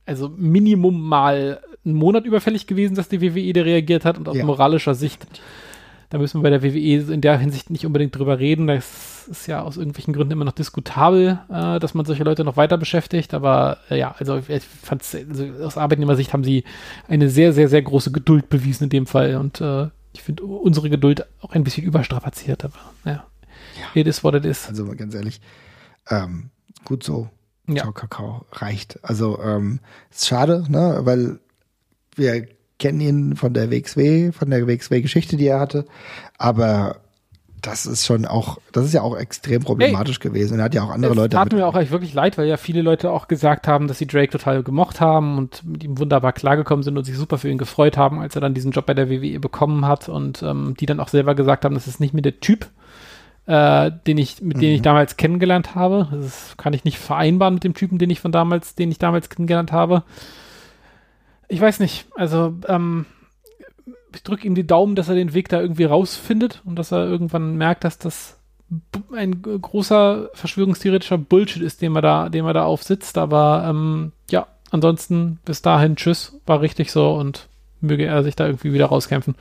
also Minimum mal einen Monat überfällig gewesen, dass die WWE da reagiert hat und aus ja. moralischer Sicht da müssen wir bei der WWE in der Hinsicht nicht unbedingt drüber reden. Das ist ja aus irgendwelchen Gründen immer noch diskutabel, äh, dass man solche Leute noch weiter beschäftigt. Aber äh, ja, also ich fand also aus Arbeitnehmersicht haben sie eine sehr, sehr, sehr große Geduld bewiesen in dem Fall. Und äh, ich finde unsere Geduld auch ein bisschen überstrapaziert. Aber ja, ja. it is what it is. Also ganz ehrlich, ähm, gut so. Ja. Ciao, Kakao reicht. Also ähm, ist schade, ne, weil wir kennen ihn von der WXW, von der WXW-Geschichte, die er hatte. Aber das ist schon auch, das ist ja auch extrem problematisch hey, gewesen. Er hat ja auch andere Leute. Das tat mir auch eigentlich wirklich leid, weil ja viele Leute auch gesagt haben, dass sie Drake total gemocht haben und mit ihm wunderbar klargekommen sind und sich super für ihn gefreut haben, als er dann diesen Job bei der WWE bekommen hat und ähm, die dann auch selber gesagt haben, das ist nicht mehr der Typ, äh, den ich, mit mhm. dem ich damals kennengelernt habe. Das kann ich nicht vereinbaren mit dem Typen, den ich von damals, den ich damals kennengelernt habe ich weiß nicht. Also, ähm, ich drücke ihm die Daumen, dass er den Weg da irgendwie rausfindet und dass er irgendwann merkt, dass das ein großer verschwörungstheoretischer Bullshit ist, den man da, den man da aufsitzt. Aber ähm, ja, ansonsten bis dahin, tschüss, war richtig so und möge er sich da irgendwie wieder rauskämpfen.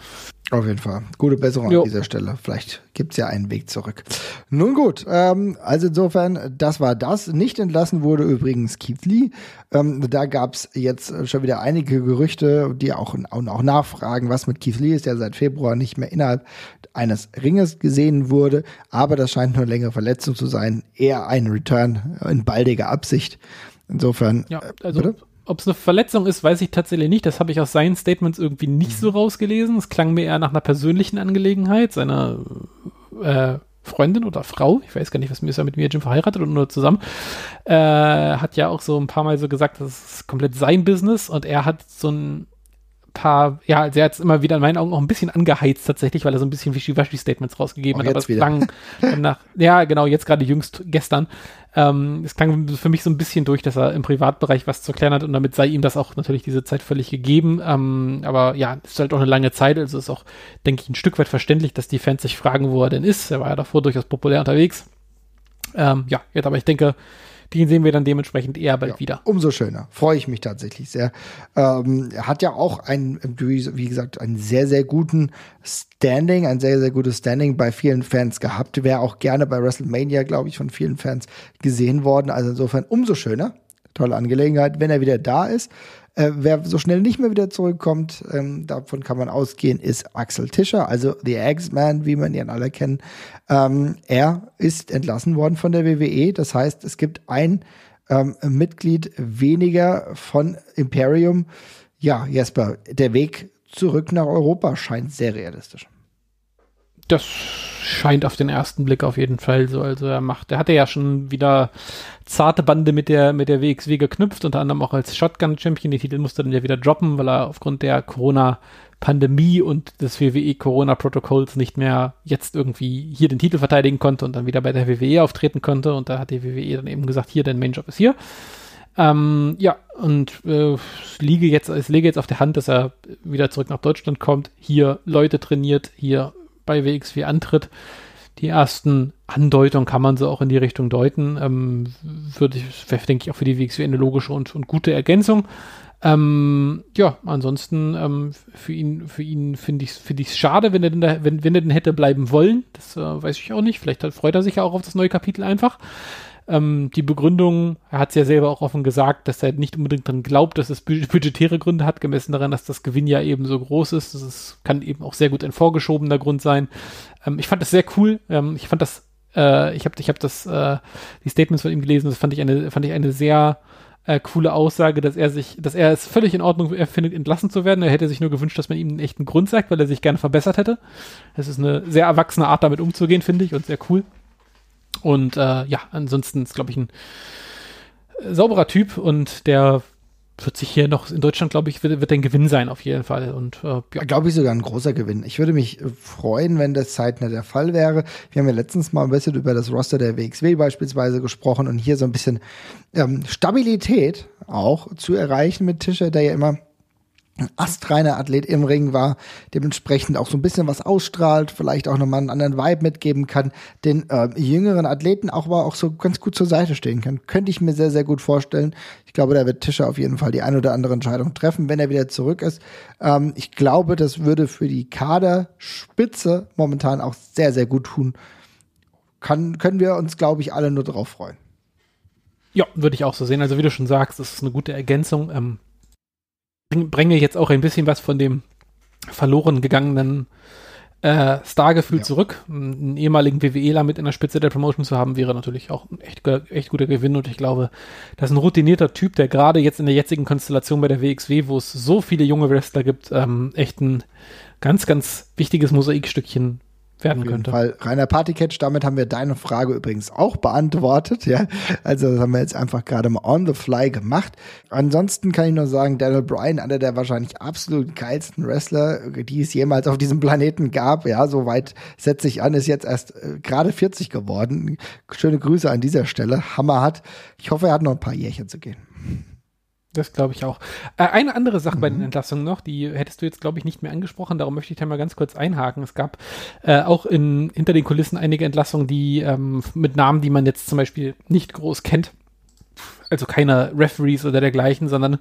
Auf jeden Fall. Gute Besserung jo. an dieser Stelle. Vielleicht gibt es ja einen Weg zurück. Nun gut, ähm, also insofern, das war das. Nicht entlassen wurde übrigens Keith Lee. Ähm, da gab es jetzt schon wieder einige Gerüchte, die auch, auch nachfragen, was mit Keith Lee ist, der seit Februar nicht mehr innerhalb eines Ringes gesehen wurde. Aber das scheint nur eine längere Verletzung zu sein. Eher ein Return in baldiger Absicht. Insofern. Ja, äh, also bitte? Ob es eine Verletzung ist, weiß ich tatsächlich nicht. Das habe ich aus seinen Statements irgendwie nicht so mhm. rausgelesen. Es klang mir eher nach einer persönlichen Angelegenheit seiner äh, Freundin oder Frau. Ich weiß gar nicht, was mir ist ja mit mir Jim verheiratet und nur zusammen. Äh, hat ja auch so ein paar Mal so gesagt, das ist komplett sein Business und er hat so ein paar, ja, also er hat es immer wieder in meinen Augen auch ein bisschen angeheizt tatsächlich, weil er so ein bisschen Wischiwaschi-Statements rausgegeben auch hat. Aber es klang nach, ja, genau, jetzt gerade jüngst gestern. Ähm, es klang für mich so ein bisschen durch, dass er im Privatbereich was zu erklären hat und damit sei ihm das auch natürlich diese Zeit völlig gegeben. Ähm, aber ja, es ist halt auch eine lange Zeit, also ist auch, denke ich, ein Stück weit verständlich, dass die Fans sich fragen, wo er denn ist. Er war ja davor durchaus populär unterwegs. Ähm, ja, jetzt aber ich denke, den sehen wir dann dementsprechend eher bald ja, wieder. Umso schöner. Freue ich mich tatsächlich sehr. Ähm, er hat ja auch ein, wie gesagt, einen sehr, sehr guten Standing, ein sehr, sehr gutes Standing bei vielen Fans gehabt. Wäre auch gerne bei WrestleMania, glaube ich, von vielen Fans gesehen worden. Also insofern umso schöner. Tolle Angelegenheit, wenn er wieder da ist. Äh, wer so schnell nicht mehr wieder zurückkommt, ähm, davon kann man ausgehen, ist Axel Tischer, also The Eggsman, wie man ihn alle kennt. Ähm, er ist entlassen worden von der WWE. Das heißt, es gibt ein ähm, Mitglied weniger von Imperium. Ja, Jesper, der Weg zurück nach Europa scheint sehr realistisch. Das scheint auf den ersten Blick auf jeden Fall so. Also er macht, er hatte ja schon wieder zarte Bande mit der, mit der WXW geknüpft, unter anderem auch als Shotgun-Champion. Die Titel musste dann ja wieder droppen, weil er aufgrund der Corona-Pandemie und des WWE-Corona-Protokolls nicht mehr jetzt irgendwie hier den Titel verteidigen konnte und dann wieder bei der WWE auftreten konnte. Und da hat die WWE dann eben gesagt, hier, dein Main-Job ist hier. Ähm, ja, und äh, liege jetzt, es lege jetzt auf der Hand, dass er wieder zurück nach Deutschland kommt, hier Leute trainiert, hier bei WXW antritt. Die ersten Andeutungen kann man so auch in die Richtung deuten. Ähm, würde ich, denke ich, auch für die WXW eine logische und, und gute Ergänzung. Ähm, ja, ansonsten ähm, für ihn, für ihn finde ich es find schade, wenn er, denn da, wenn, wenn er denn hätte bleiben wollen. Das äh, weiß ich auch nicht. Vielleicht freut er sich ja auch auf das neue Kapitel einfach. Ähm, die Begründung, er hat es ja selber auch offen gesagt, dass er nicht unbedingt dran glaubt, dass es budgetäre Gründe hat, gemessen daran, dass das Gewinn ja eben so groß ist. Das ist, kann eben auch sehr gut ein vorgeschobener Grund sein. Ähm, ich fand das sehr cool. Ähm, ich fand das, äh, ich habe ich hab das, äh, die Statements von ihm gelesen, das fand ich eine, fand ich eine sehr äh, coole Aussage, dass er sich, dass er es völlig in Ordnung findet, entlassen zu werden. Er hätte sich nur gewünscht, dass man ihm einen echten Grund sagt, weil er sich gerne verbessert hätte. Es ist eine sehr erwachsene Art, damit umzugehen, finde ich, und sehr cool. Und äh, ja, ansonsten ist, glaube ich, ein äh, sauberer Typ und der wird sich hier noch in Deutschland, glaube ich, wird, wird ein Gewinn sein auf jeden Fall. Und äh, ja. glaube ich sogar ein großer Gewinn. Ich würde mich äh, freuen, wenn das zeitnah der Fall wäre. Wir haben ja letztens mal ein bisschen über das Roster der WXW beispielsweise gesprochen und hier so ein bisschen ähm, Stabilität auch zu erreichen mit Tischer, der ja immer astreiner Athlet im Ring war, dementsprechend auch so ein bisschen was ausstrahlt, vielleicht auch nochmal einen anderen Vibe mitgeben kann, den äh, jüngeren Athleten auch aber auch so ganz gut zur Seite stehen kann. Könnte ich mir sehr, sehr gut vorstellen. Ich glaube, da wird Tischer auf jeden Fall die ein oder andere Entscheidung treffen, wenn er wieder zurück ist. Ähm, ich glaube, das würde für die Kaderspitze momentan auch sehr, sehr gut tun. Kann, können wir uns, glaube ich, alle nur darauf freuen. Ja, würde ich auch so sehen. Also wie du schon sagst, das ist eine gute Ergänzung. Ähm bringe jetzt auch ein bisschen was von dem verloren gegangenen äh, Stargefühl ja. zurück. Einen ehemaligen WWEler mit in der Spitze der Promotion zu haben, wäre natürlich auch ein echt, echt guter Gewinn. Und ich glaube, das ist ein routinierter Typ, der gerade jetzt in der jetzigen Konstellation bei der WXW, wo es so viele junge Wrestler gibt, ähm, echt ein ganz, ganz wichtiges Mosaikstückchen werden könnte. Fall. Rainer Partycatch, damit haben wir deine Frage übrigens auch beantwortet. Ja, also das haben wir jetzt einfach gerade mal on the fly gemacht. Ansonsten kann ich nur sagen, Daniel Bryan, einer der wahrscheinlich absolut geilsten Wrestler, die es jemals auf diesem Planeten gab. Ja, soweit setze ich an, ist jetzt erst äh, gerade 40 geworden. Schöne Grüße an dieser Stelle. Hammer hat. Ich hoffe, er hat noch ein paar Jährchen zu gehen. Das glaube ich auch. Äh, eine andere Sache mhm. bei den mhm. Entlassungen noch, die hättest du jetzt, glaube ich, nicht mehr angesprochen, darum möchte ich da mal ganz kurz einhaken. Es gab äh, auch in, hinter den Kulissen einige Entlassungen, die ähm, mit Namen, die man jetzt zum Beispiel nicht groß kennt, also keine Referees oder dergleichen, sondern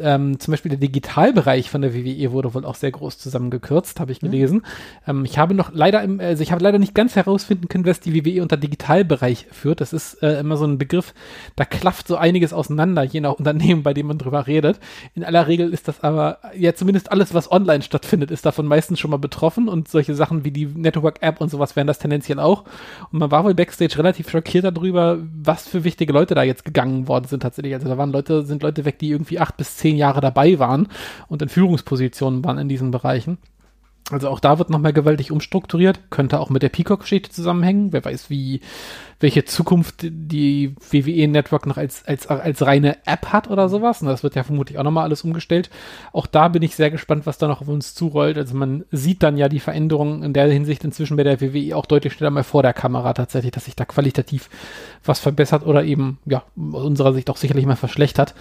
ähm, zum Beispiel der Digitalbereich von der WWE wurde wohl auch sehr groß zusammengekürzt, habe ich mhm. gelesen. Mhm. Ähm, ich habe noch leider, im, also ich habe leider nicht ganz herausfinden können, was die WWE unter Digitalbereich führt. Das ist äh, immer so ein Begriff, da klafft so einiges auseinander, je nach Unternehmen, bei dem man drüber redet. In aller Regel ist das aber, ja zumindest alles, was online stattfindet, ist davon meistens schon mal betroffen und solche Sachen wie die Network-App und sowas wären das tendenziell auch. Und man war wohl backstage relativ schockiert darüber, was für wichtige Leute da jetzt gegangen worden sind sind tatsächlich. Also da waren Leute, sind Leute weg, die irgendwie acht bis zehn Jahre dabei waren und in Führungspositionen waren in diesen Bereichen. Also auch da wird nochmal gewaltig umstrukturiert. Könnte auch mit der Peacock-Geschichte zusammenhängen. Wer weiß, wie, welche Zukunft die WWE Network noch als, als, als reine App hat oder sowas. Und das wird ja vermutlich auch nochmal alles umgestellt. Auch da bin ich sehr gespannt, was da noch auf uns zurollt. Also man sieht dann ja die Veränderungen in der Hinsicht inzwischen bei der WWE auch deutlich schneller mal vor der Kamera tatsächlich, dass sich da qualitativ was verbessert oder eben, ja, aus unserer Sicht auch sicherlich mal verschlechtert.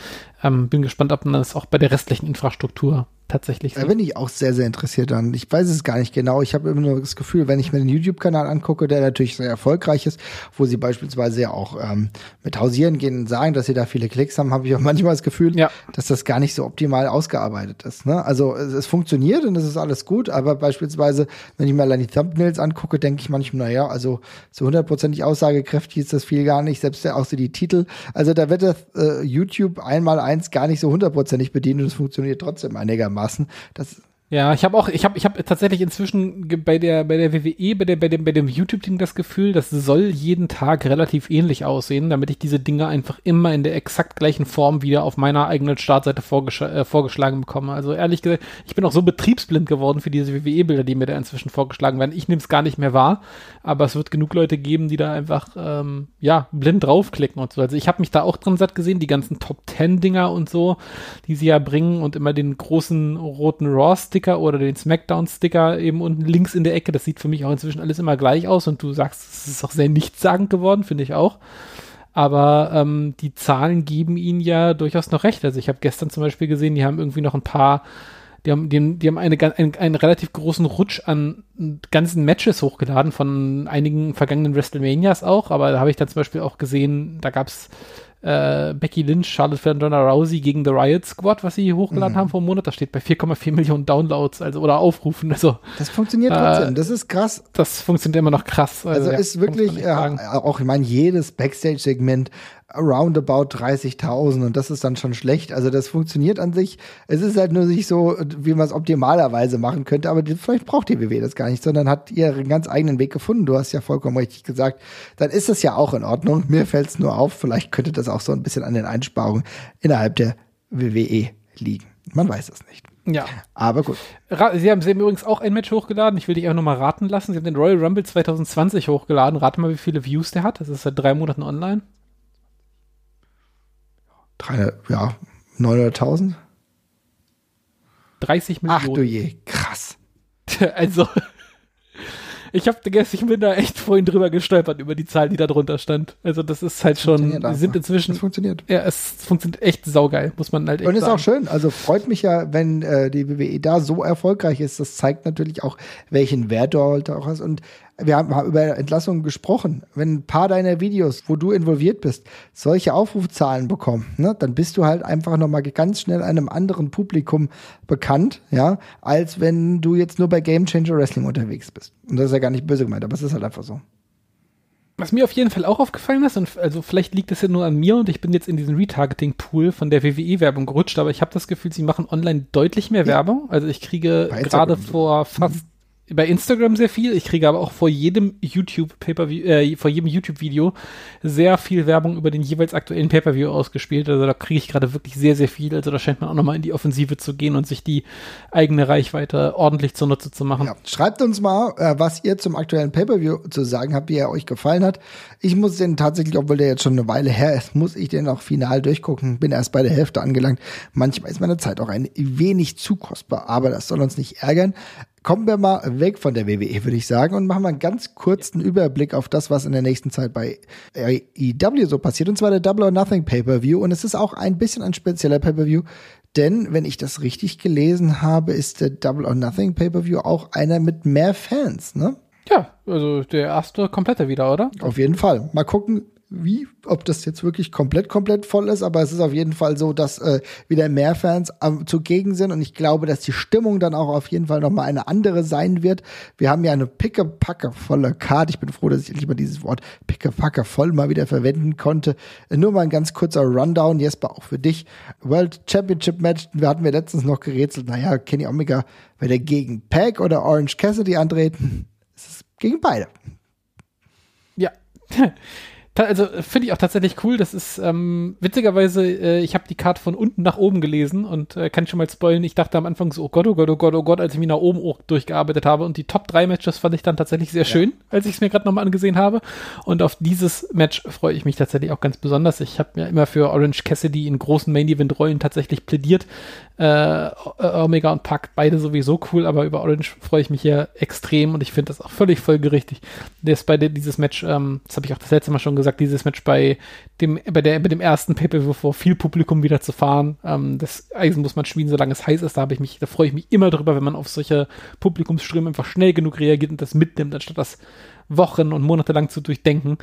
Ähm, bin gespannt, ob man das auch bei der restlichen Infrastruktur tatsächlich Da bin ich auch sehr, sehr interessiert an. Ich weiß es gar nicht genau. Ich habe immer nur das Gefühl, wenn ich mir den YouTube-Kanal angucke, der natürlich sehr erfolgreich ist, wo sie beispielsweise ja auch ähm, mit Hausieren gehen und sagen, dass sie da viele Klicks haben, habe ich auch manchmal das Gefühl, ja. dass das gar nicht so optimal ausgearbeitet ist. Ne? Also es, es funktioniert und es ist alles gut, aber beispielsweise, wenn ich mir allein die Thumbnails angucke, denke ich manchmal, naja, also so hundertprozentig aussagekräftig ist das viel gar nicht, selbst auch so die Titel. Also da wird das äh, YouTube einmal eins gar nicht so hundertprozentig bedient und es funktioniert trotzdem einigermaßen. Das Ja, ich habe auch, ich habe, ich habe tatsächlich inzwischen bei der, bei der WWE, bei der, bei dem, bei dem YouTube-Ding das Gefühl, das soll jeden Tag relativ ähnlich aussehen, damit ich diese Dinge einfach immer in der exakt gleichen Form wieder auf meiner eigenen Startseite vorgesch äh, vorgeschlagen bekomme. Also ehrlich gesagt, ich bin auch so betriebsblind geworden für diese WWE-Bilder, die mir da inzwischen vorgeschlagen werden. Ich nehme es gar nicht mehr wahr, aber es wird genug Leute geben, die da einfach, ähm, ja, blind draufklicken und so. Also ich habe mich da auch drin satt gesehen, die ganzen Top-Ten-Dinger und so, die sie ja bringen und immer den großen roten Raw-Stick Sticker oder den Smackdown-Sticker eben unten links in der Ecke. Das sieht für mich auch inzwischen alles immer gleich aus und du sagst, es ist auch sehr nichtssagend geworden, finde ich auch. Aber ähm, die Zahlen geben ihnen ja durchaus noch recht. Also ich habe gestern zum Beispiel gesehen, die haben irgendwie noch ein paar, die haben, die, die haben eine, einen, einen relativ großen Rutsch an ganzen Matches hochgeladen von einigen vergangenen WrestleManias auch. Aber da habe ich dann zum Beispiel auch gesehen, da gab es äh, Becky Lynch, Charlotte Flair Rousey gegen The Riot Squad, was sie hier hochgeladen mhm. haben vor einem Monat. Das steht bei 4,4 Millionen Downloads, also oder Aufrufen. Also das funktioniert trotzdem. Äh, das ist krass. Das funktioniert immer noch krass. Also, also ja, ist wirklich äh, auch, ich meine, jedes Backstage-Segment roundabout 30.000 und das ist dann schon schlecht. Also das funktioniert an sich. Es ist halt nur nicht so, wie man es optimalerweise machen könnte, aber vielleicht braucht die WW das gar nicht, sondern hat ihren ganz eigenen Weg gefunden. Du hast ja vollkommen richtig gesagt. Dann ist das ja auch in Ordnung. Mir fällt es nur auf, vielleicht könnte das auch so ein bisschen an den Einsparungen innerhalb der WWE liegen. Man weiß es nicht. Ja. Aber gut. Sie haben, Sie haben übrigens auch ein Match hochgeladen. Ich will dich auch nochmal raten lassen. Sie haben den Royal Rumble 2020 hochgeladen. Rate mal, wie viele Views der hat. Das ist seit drei Monaten online. 300, ja, 900.000? 30 Millionen. Ach du je, krass. also, ich habe ich bin da echt vorhin drüber gestolpert über die Zahl, die da drunter stand. Also das ist halt schon, wir sind inzwischen. Es funktioniert. Ja, es funktioniert echt saugeil, muss man halt echt Und ist sagen. auch schön. Also freut mich ja, wenn äh, die WWE da so erfolgreich ist. Das zeigt natürlich auch, welchen Wert du halt auch hast. Und wir haben, über Entlassungen gesprochen. Wenn ein paar deiner Videos, wo du involviert bist, solche Aufrufzahlen bekommen, ne, dann bist du halt einfach nochmal ganz schnell einem anderen Publikum bekannt, ja, als wenn du jetzt nur bei Game Changer Wrestling unterwegs bist. Und das ist ja gar nicht böse gemeint, aber es ist halt einfach so. Was mir auf jeden Fall auch aufgefallen ist, und also vielleicht liegt es ja nur an mir und ich bin jetzt in diesen Retargeting-Pool von der WWE-Werbung gerutscht, aber ich habe das Gefühl, sie machen online deutlich mehr. Werbung. Also ich kriege gerade vor fast bei Instagram sehr viel. Ich kriege aber auch vor jedem YouTube Pay-per-View, äh, vor jedem YouTube-Video sehr viel Werbung über den jeweils aktuellen Pay-per-View ausgespielt. Also da kriege ich gerade wirklich sehr, sehr viel. Also da scheint man auch nochmal in die Offensive zu gehen und sich die eigene Reichweite ordentlich zunutze zu machen. Ja. Schreibt uns mal, äh, was ihr zum aktuellen Pay-per-View zu sagen habt, wie er euch gefallen hat. Ich muss den tatsächlich, obwohl der jetzt schon eine Weile her ist, muss ich den auch final durchgucken. Bin erst bei der Hälfte angelangt. Manchmal ist meine Zeit auch ein wenig zu kostbar, aber das soll uns nicht ärgern kommen wir mal weg von der WWE, würde ich sagen, und machen mal einen ganz kurzen Überblick auf das, was in der nächsten Zeit bei AEW so passiert, und zwar der Double or Nothing Pay-Per-View. Und es ist auch ein bisschen ein spezieller Pay-Per-View, denn wenn ich das richtig gelesen habe, ist der Double or Nothing Pay-Per-View auch einer mit mehr Fans, ne? Ja, also der erste komplette wieder, oder? Auf jeden Fall. Mal gucken, wie, ob das jetzt wirklich komplett, komplett voll ist, aber es ist auf jeden Fall so, dass äh, wieder mehr Fans ähm, zugegen sind und ich glaube, dass die Stimmung dann auch auf jeden Fall nochmal eine andere sein wird. Wir haben ja eine picke-packe volle Karte. Ich bin froh, dass ich endlich mal dieses Wort picke-packe voll mal wieder verwenden konnte. Äh, nur mal ein ganz kurzer Rundown, Jesper, auch für dich. World Championship Match, wir hatten wir letztens noch gerätselt, naja, Kenny Omega, wird er gegen Pack oder Orange Cassidy antreten? Es ist gegen beide. Ja. also finde ich auch tatsächlich cool. Das ist ähm, witzigerweise, äh, ich habe die Karte von unten nach oben gelesen und äh, kann schon mal spoilen. Ich dachte am Anfang so, oh Gott, oh Gott, oh Gott, oh Gott, als ich mich nach oben durchgearbeitet habe. Und die Top 3 Matches fand ich dann tatsächlich sehr ja. schön, als ich es mir gerade nochmal angesehen habe. Und auf dieses Match freue ich mich tatsächlich auch ganz besonders. Ich habe ja immer für Orange Cassidy in großen Main Event Rollen tatsächlich plädiert. Äh, Omega und Pack, beide sowieso cool, aber über Orange freue ich mich hier extrem und ich finde das auch völlig folgerichtig. Das bei dieses Match, ähm, das habe ich auch das letzte Mal schon gesagt, dieses Match bei dem, bei der, bei dem ersten Paper vor viel Publikum wieder zu fahren. Ähm, das Eisen muss man schmieden, solange es heiß ist. Da habe ich mich, da freue ich mich immer drüber, wenn man auf solche Publikumsströme einfach schnell genug reagiert und das mitnimmt, anstatt das Wochen und Monate lang zu durchdenken.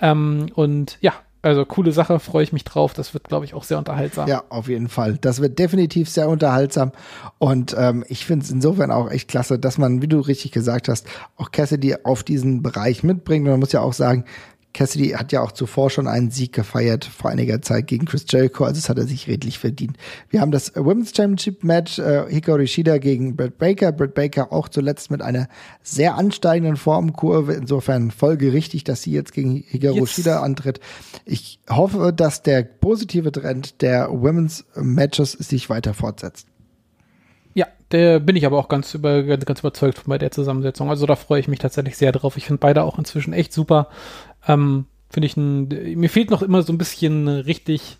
Ähm, und ja, also coole Sache, freue ich mich drauf. Das wird, glaube ich, auch sehr unterhaltsam. Ja, auf jeden Fall. Das wird definitiv sehr unterhaltsam. Und ähm, ich finde es insofern auch echt klasse, dass man, wie du richtig gesagt hast, auch Cassidy auf diesen Bereich mitbringt. Und man muss ja auch sagen, Cassidy hat ja auch zuvor schon einen Sieg gefeiert vor einiger Zeit gegen Chris Jericho, also das hat er sich redlich verdient. Wir haben das Women's Championship Match äh, Hikaru Shida gegen Britt Baker. Britt Baker auch zuletzt mit einer sehr ansteigenden Formkurve, insofern folgerichtig, dass sie jetzt gegen Hikaru yes. Shida antritt. Ich hoffe, dass der positive Trend der Women's Matches sich weiter fortsetzt. Ja, der bin ich aber auch ganz, über, ganz überzeugt bei der Zusammensetzung. Also da freue ich mich tatsächlich sehr drauf. Ich finde beide auch inzwischen echt super. Ähm, finde ich ein, mir fehlt noch immer so ein bisschen richtig,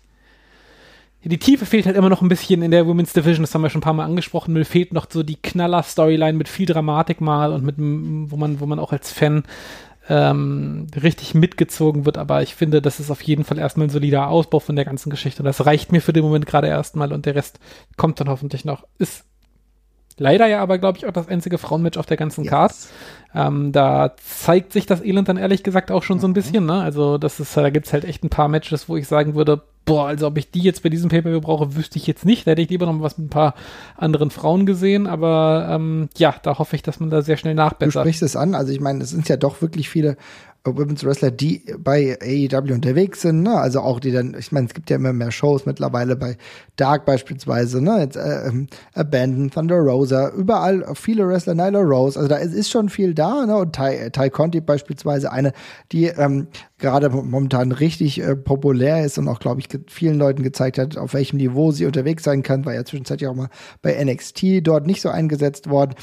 die Tiefe fehlt halt immer noch ein bisschen in der Women's Division, das haben wir schon ein paar Mal angesprochen. Mir fehlt noch so die Knaller-Storyline mit viel Dramatik mal und mit, wo man, wo man auch als Fan ähm, richtig mitgezogen wird, aber ich finde, das ist auf jeden Fall erstmal ein solider Ausbau von der ganzen Geschichte. Und das reicht mir für den Moment gerade erstmal und der Rest kommt dann hoffentlich noch. Ist Leider ja aber, glaube ich, auch das einzige Frauenmatch auf der ganzen yes. Card. Ähm, da zeigt sich das Elend dann ehrlich gesagt auch schon mhm. so ein mhm. bisschen. Ne? Also das ist, da gibt's halt echt ein paar Matches, wo ich sagen würde, boah, also ob ich die jetzt bei diesem Pay-Per-View brauche, wüsste ich jetzt nicht. Da hätte ich lieber noch was mit ein paar anderen Frauen gesehen. Aber ähm, ja, da hoffe ich, dass man da sehr schnell nachbessert. Du sprichst es an. Also ich meine, es sind ja doch wirklich viele Women's Wrestler, die bei AEW unterwegs sind, ne? Also auch die dann, ich meine, es gibt ja immer mehr Shows mittlerweile bei Dark beispielsweise, ne? Jetzt, äh, ähm, Abandon, Thunder Rosa, überall viele Wrestler, Nyla Rose, also da ist, ist schon viel da, ne? Und Ty, Ty Conti beispielsweise eine, die ähm, gerade momentan richtig äh, populär ist und auch, glaube ich, vielen Leuten gezeigt hat, auf welchem Niveau sie unterwegs sein kann, war ja zwischenzeitlich auch mal bei NXT dort nicht so eingesetzt worden.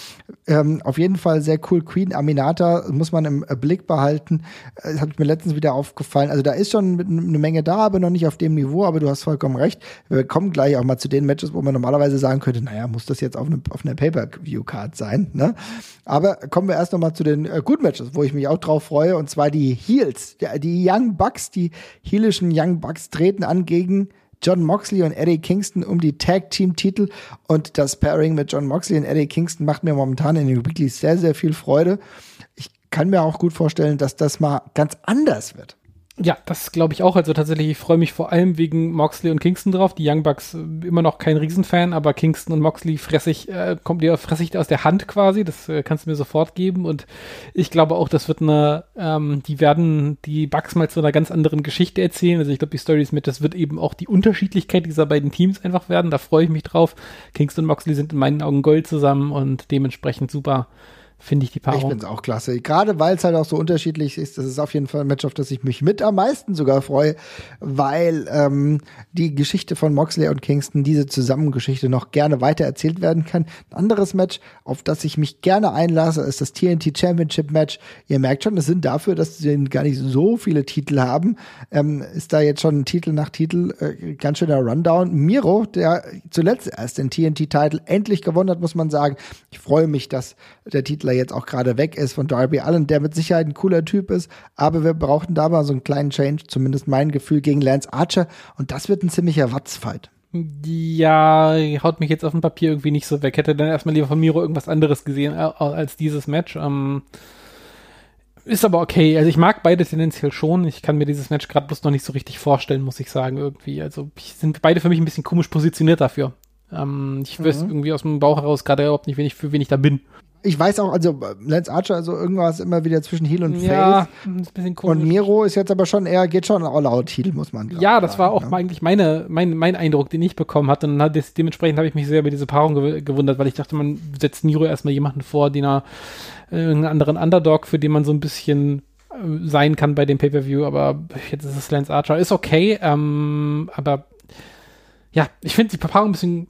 Ähm, auf jeden Fall sehr cool. Queen Aminata muss man im äh, Blick behalten. Das äh, hat mir letztens wieder aufgefallen. Also da ist schon eine Menge da, aber noch nicht auf dem Niveau, aber du hast vollkommen recht. Wir kommen gleich auch mal zu den Matches, wo man normalerweise sagen könnte, naja, muss das jetzt auf, eine, auf einer Pay-Per-View-Card sein, ne? Aber kommen wir erst noch mal zu den äh, Good Matches, wo ich mich auch drauf freue, und zwar die Heels, die, die Young Bucks, die heelischen Young Bucks treten an gegen John Moxley und Eddie Kingston um die Tag Team Titel und das Pairing mit John Moxley und Eddie Kingston macht mir momentan in den Weekly sehr, sehr viel Freude. Ich kann mir auch gut vorstellen, dass das mal ganz anders wird. Ja, das glaube ich auch. Also tatsächlich, ich freue mich vor allem wegen Moxley und Kingston drauf. Die Young Bucks äh, immer noch kein Riesenfan, aber Kingston und Moxley fresse ich, äh, kommt dir fresse ich aus der Hand quasi. Das äh, kannst du mir sofort geben. Und ich glaube auch, das wird eine, ähm, die werden die Bucks mal zu einer ganz anderen Geschichte erzählen. Also ich glaube, die Stories mit, das wird eben auch die Unterschiedlichkeit dieser beiden Teams einfach werden. Da freue ich mich drauf. Kingston und Moxley sind in meinen Augen Gold zusammen und dementsprechend super finde ich die Paarung. Ich finde es auch klasse. Gerade weil es halt auch so unterschiedlich ist. Das ist auf jeden Fall ein Match, auf das ich mich mit am meisten sogar freue, weil ähm, die Geschichte von Moxley und Kingston, diese Zusammengeschichte noch gerne weiter erzählt werden kann. Ein anderes Match, auf das ich mich gerne einlasse, ist das TNT Championship Match. Ihr merkt schon, es sind dafür, dass sie gar nicht so viele Titel haben, ähm, ist da jetzt schon Titel nach Titel äh, ganz schöner Rundown. Miro, der zuletzt erst den TNT-Titel endlich gewonnen hat, muss man sagen. Ich freue mich, dass der Titel jetzt auch gerade weg ist von Darby Allen, der mit Sicherheit ein cooler Typ ist, aber wir brauchten da mal so einen kleinen Change, zumindest mein Gefühl, gegen Lance Archer und das wird ein ziemlicher Watzfight. Ja, haut mich jetzt auf dem Papier irgendwie nicht so weg. Hätte dann erstmal lieber von Miro irgendwas anderes gesehen äh, als dieses Match. Ähm, ist aber okay. Also ich mag beide tendenziell schon. Ich kann mir dieses Match gerade bloß noch nicht so richtig vorstellen, muss ich sagen, irgendwie. Also sind beide für mich ein bisschen komisch positioniert dafür. Ähm, ich mhm. weiß irgendwie aus dem Bauch heraus gerade überhaupt nicht, wen ich, für wen ich da bin ich weiß auch, also Lance Archer, also irgendwas immer wieder zwischen Heel und ja, Face. Ein bisschen komisch. Und Miro ist jetzt aber schon eher, geht schon all out Heel, muss man sagen. Ja, das sagen, war auch ne? eigentlich meine, mein, mein Eindruck, den ich bekommen hatte. Und das, dementsprechend habe ich mich sehr über diese Paarung gew gewundert, weil ich dachte, man setzt Miro erstmal jemanden vor, den er, äh, irgendeinen anderen Underdog, für den man so ein bisschen äh, sein kann bei dem Pay-Per-View, aber jetzt ist es Lance Archer. Ist okay, ähm, aber ja, ich finde die Paarung ein bisschen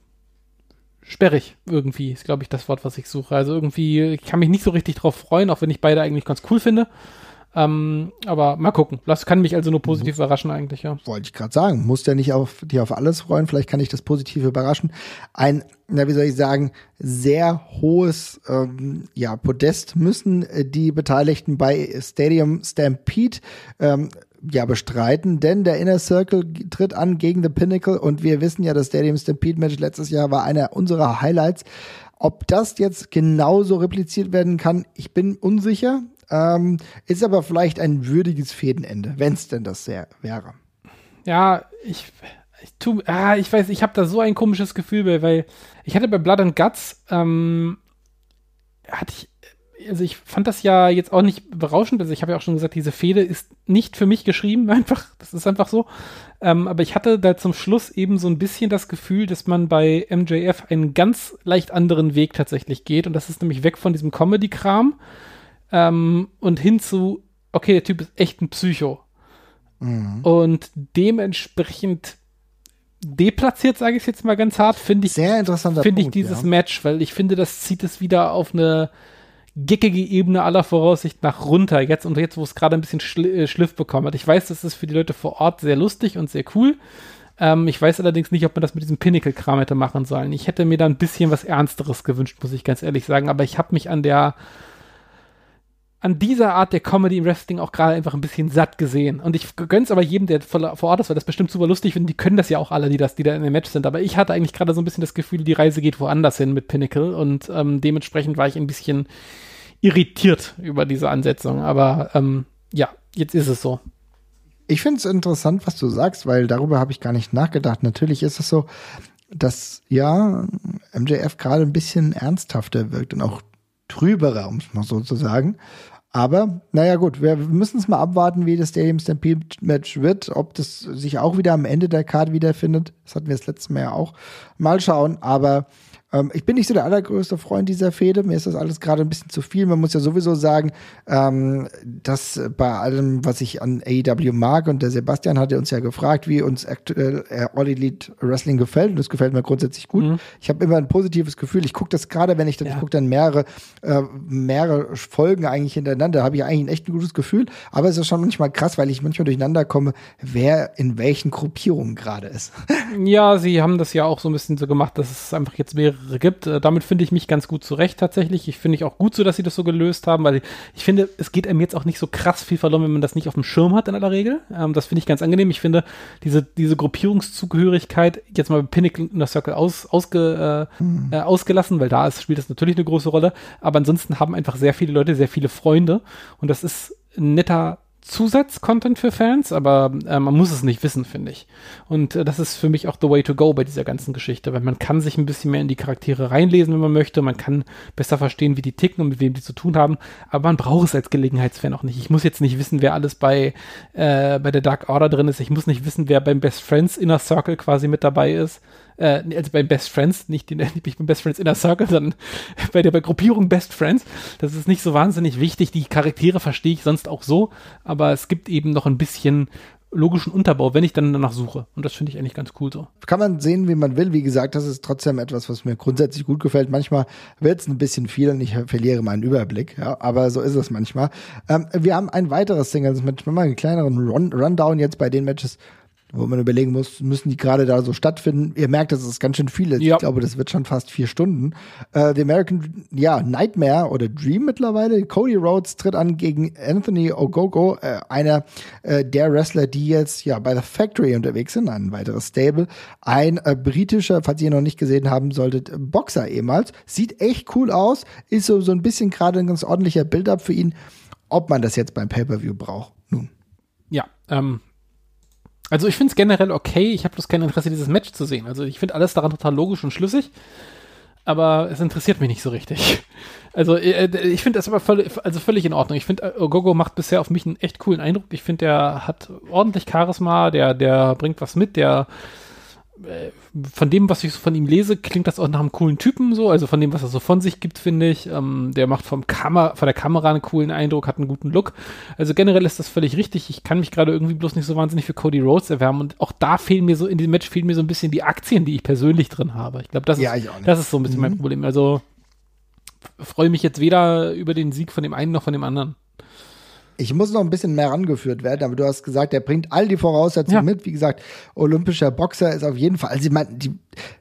sperrig irgendwie, ist glaube ich das Wort, was ich suche. Also irgendwie, ich kann mich nicht so richtig drauf freuen, auch wenn ich beide eigentlich ganz cool finde. Ähm, aber mal gucken. Das kann mich also nur positiv mhm. überraschen eigentlich, ja. Wollte ich gerade sagen. Muss ja nicht auf, die auf alles freuen. Vielleicht kann ich das positiv überraschen. Ein, na, wie soll ich sagen, sehr hohes, ähm, ja, Podest müssen äh, die Beteiligten bei Stadium Stampede, ähm, ja bestreiten, denn der Inner Circle tritt an gegen The Pinnacle und wir wissen ja, das Stadium Stampede Match letztes Jahr war einer unserer Highlights. Ob das jetzt genauso repliziert werden kann, ich bin unsicher. Ähm, ist aber vielleicht ein würdiges Fädenende, wenn es denn das sehr wäre. Ja, ich, ich tu, ah, ich weiß, ich habe da so ein komisches Gefühl weil ich hatte bei Blood and Guts, ähm, hatte ich also ich fand das ja jetzt auch nicht berauschend. Also ich habe ja auch schon gesagt, diese Fehde ist nicht für mich geschrieben, einfach. Das ist einfach so. Ähm, aber ich hatte da zum Schluss eben so ein bisschen das Gefühl, dass man bei MJF einen ganz leicht anderen Weg tatsächlich geht. Und das ist nämlich weg von diesem Comedy-Kram ähm, und hin zu, okay, der Typ ist echt ein Psycho. Mhm. Und dementsprechend deplatziert, sage ich jetzt mal ganz hart, finde ich, Sehr interessanter finde ich dieses ja. Match, weil ich finde, das zieht es wieder auf eine geckige Ebene aller Voraussicht nach runter. Jetzt und jetzt, wo es gerade ein bisschen Schl äh, Schliff bekommen hat. Ich weiß, das ist für die Leute vor Ort sehr lustig und sehr cool. Ähm, ich weiß allerdings nicht, ob man das mit diesem Pinnacle-Kram hätte machen sollen. Ich hätte mir da ein bisschen was Ernsteres gewünscht, muss ich ganz ehrlich sagen. Aber ich habe mich an der an dieser Art der Comedy im Wrestling auch gerade einfach ein bisschen satt gesehen. Und ich gönn's aber jedem, der vor Ort ist, weil das bestimmt super lustig finden. Die können das ja auch alle, die das, die da in dem Match sind. Aber ich hatte eigentlich gerade so ein bisschen das Gefühl, die Reise geht woanders hin mit Pinnacle. Und ähm, dementsprechend war ich ein bisschen irritiert über diese Ansetzung. Aber ähm, ja, jetzt ist es so. Ich finde es interessant, was du sagst, weil darüber habe ich gar nicht nachgedacht. Natürlich ist es so, dass ja MJF gerade ein bisschen ernsthafter wirkt und auch trüberer, um es mal so zu sagen. Aber, naja, gut, wir müssen es mal abwarten, wie das Stadium Stampede Match wird, ob das sich auch wieder am Ende der Card wiederfindet. Das hatten wir das letzte Mal ja auch. Mal schauen, aber ähm, ich bin nicht so der allergrößte Freund dieser Fehde. Mir ist das alles gerade ein bisschen zu viel. Man muss ja sowieso sagen, ähm, dass bei allem, was ich an AEW mag, und der Sebastian hatte uns ja gefragt, wie uns aktuell äh, All Elite Wrestling gefällt. Und das gefällt mir grundsätzlich gut. Mhm. Ich habe immer ein positives Gefühl. Ich gucke das gerade, wenn ich dann, ja. ich gucke dann mehrere, äh, mehrere Folgen eigentlich hintereinander, habe ich eigentlich ein echt ein gutes Gefühl. Aber es ist schon manchmal krass, weil ich manchmal durcheinander komme, wer in welchen Gruppierungen gerade ist. Ja, sie haben das ja auch so ein bisschen so gemacht, dass es einfach jetzt mehrere mehrere gibt. Äh, damit finde ich mich ganz gut zurecht tatsächlich. Ich finde ich auch gut so, dass sie das so gelöst haben, weil ich finde, es geht einem jetzt auch nicht so krass viel verloren, wenn man das nicht auf dem Schirm hat in aller Regel. Ähm, das finde ich ganz angenehm. Ich finde diese, diese Gruppierungszugehörigkeit jetzt mal bei Pinnacle in der Circle aus, ausge, äh, mhm. äh, ausgelassen, weil da ist, spielt das natürlich eine große Rolle. Aber ansonsten haben einfach sehr viele Leute sehr viele Freunde und das ist ein netter Zusatz-Content für Fans, aber äh, man muss es nicht wissen, finde ich. Und äh, das ist für mich auch the way to go bei dieser ganzen Geschichte, weil man kann sich ein bisschen mehr in die Charaktere reinlesen, wenn man möchte. Man kann besser verstehen, wie die ticken und mit wem die zu tun haben. Aber man braucht es als Gelegenheitsfan auch nicht. Ich muss jetzt nicht wissen, wer alles bei, äh, bei der Dark Order drin ist. Ich muss nicht wissen, wer beim Best Friends Inner Circle quasi mit dabei ist äh, also bei Best Friends, nicht, die, nicht beim Best Friends Inner Circle, sondern bei der bei Gruppierung Best Friends. Das ist nicht so wahnsinnig wichtig. Die Charaktere verstehe ich sonst auch so, aber es gibt eben noch ein bisschen logischen Unterbau, wenn ich dann danach suche. Und das finde ich eigentlich ganz cool so. Kann man sehen, wie man will. Wie gesagt, das ist trotzdem etwas, was mir grundsätzlich gut gefällt. Manchmal wird es ein bisschen viel und ich verliere meinen Überblick. Ja, aber so ist es manchmal. Ähm, wir haben ein weiteres Single, das mit mal einen kleineren Run Rundown jetzt bei den Matches wo man überlegen muss, müssen die gerade da so stattfinden. Ihr merkt, das ist ganz schön viel. Ja. Ich glaube, das wird schon fast vier Stunden. Äh, The American, ja, Nightmare oder Dream mittlerweile. Cody Rhodes tritt an gegen Anthony Ogogo, äh, einer äh, der Wrestler, die jetzt ja bei The Factory unterwegs sind, ein weiteres Stable. Ein äh, britischer, falls ihr ihn noch nicht gesehen haben solltet, Boxer ehemals. Sieht echt cool aus, ist so, so ein bisschen gerade ein ganz ordentlicher Build-up für ihn. Ob man das jetzt beim Pay-Per-View braucht, nun. Ja, ähm, also ich finde es generell okay, ich habe bloß kein Interesse, dieses Match zu sehen. Also ich finde alles daran total logisch und schlüssig, aber es interessiert mich nicht so richtig. Also äh, äh, ich finde das aber völlig, also völlig in Ordnung. Ich finde, äh, Gogo macht bisher auf mich einen echt coolen Eindruck. Ich finde, der hat ordentlich Charisma, der, der bringt was mit, der von dem, was ich so von ihm lese, klingt das auch nach einem coolen Typen so. Also von dem, was er so von sich gibt, finde ich. Ähm, der macht vom Kamera, von der Kamera einen coolen Eindruck, hat einen guten Look. Also generell ist das völlig richtig. Ich kann mich gerade irgendwie bloß nicht so wahnsinnig für Cody Rhodes erwärmen. Und auch da fehlen mir so, in diesem Match fehlen mir so ein bisschen die Aktien, die ich persönlich drin habe. Ich glaube, das, ja, ist, das ist so ein bisschen mhm. mein Problem. Also freue mich jetzt weder über den Sieg von dem einen noch von dem anderen. Ich muss noch ein bisschen mehr rangeführt werden, aber du hast gesagt, er bringt all die Voraussetzungen ja. mit. Wie gesagt, olympischer Boxer ist auf jeden Fall, also ich meine, die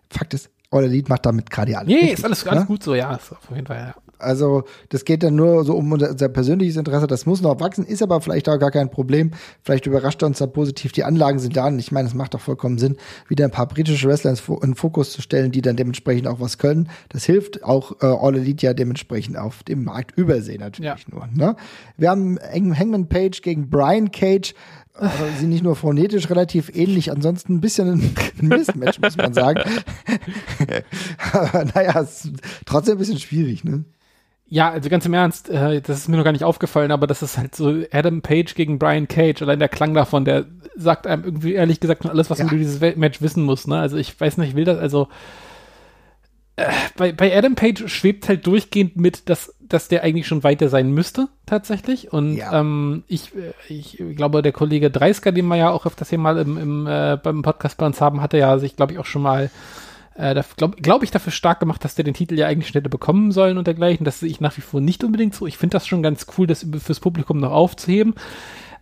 Fakt ist, All Elite macht damit gerade alles. Nee, richtig, ist alles, alles ne? gut so, ja, ist auf jeden Fall, ja. Also das geht dann nur so um unser, persönliches Interesse. Das muss noch wachsen, ist aber vielleicht auch gar kein Problem. Vielleicht überrascht uns da positiv. Die Anlagen sind da und ich meine, es macht doch vollkommen Sinn, wieder ein paar britische Wrestler in Fokus zu stellen, die dann dementsprechend auch was können. Das hilft auch äh, All Elite ja dementsprechend auf dem Markt übersehen natürlich ja. nur. Ne? Wir haben Hangman Page gegen Brian Cage. Also sie nicht nur phonetisch relativ ähnlich, ansonsten ein bisschen ein Mistmatch, muss man sagen. Aber naja, es ist trotzdem ein bisschen schwierig, ne? Ja, also ganz im Ernst, äh, das ist mir noch gar nicht aufgefallen, aber das ist halt so Adam Page gegen Brian Cage. Allein der Klang davon, der sagt einem irgendwie ehrlich gesagt noch alles, was ja. man über dieses Match wissen muss. Ne? Also ich weiß nicht, ich will das, also äh, bei, bei Adam Page schwebt halt durchgehend mit, dass, dass der eigentlich schon weiter sein müsste, tatsächlich. Und ja. ähm, ich, äh, ich glaube, der Kollege Dreisker, den wir ja auch öfters hier mal im, im, äh, beim Podcast bei uns haben, hatte ja sich, glaube ich, auch schon mal äh, glaube glaub ich, dafür stark gemacht, dass der den Titel ja eigentlich schon hätte bekommen sollen und dergleichen. Das sehe ich nach wie vor nicht unbedingt so. Ich finde das schon ganz cool, das fürs Publikum noch aufzuheben.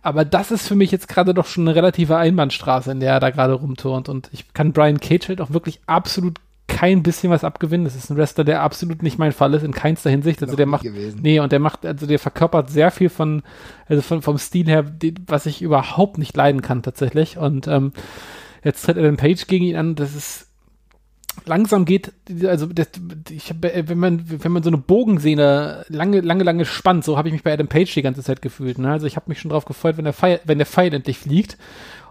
Aber das ist für mich jetzt gerade doch schon eine relative Einbahnstraße, in der er da gerade rumturnt. Und ich kann Brian Cage halt auch wirklich absolut kein bisschen was abgewinnen. Das ist ein Wrestler, der absolut nicht mein Fall ist, in keinster Hinsicht. Also der macht, gewesen. nee, und der macht, also der verkörpert sehr viel von, also von, vom Stil her, die, was ich überhaupt nicht leiden kann tatsächlich. Und ähm, jetzt tritt Adam Page gegen ihn an. Das ist langsam geht, also das, ich hab, wenn man wenn man so eine Bogensehne lange lange lange spannt, so habe ich mich bei Adam Page die ganze Zeit gefühlt. Ne? Also ich habe mich schon drauf gefreut, wenn der Pfeil, wenn der Pfeil endlich fliegt.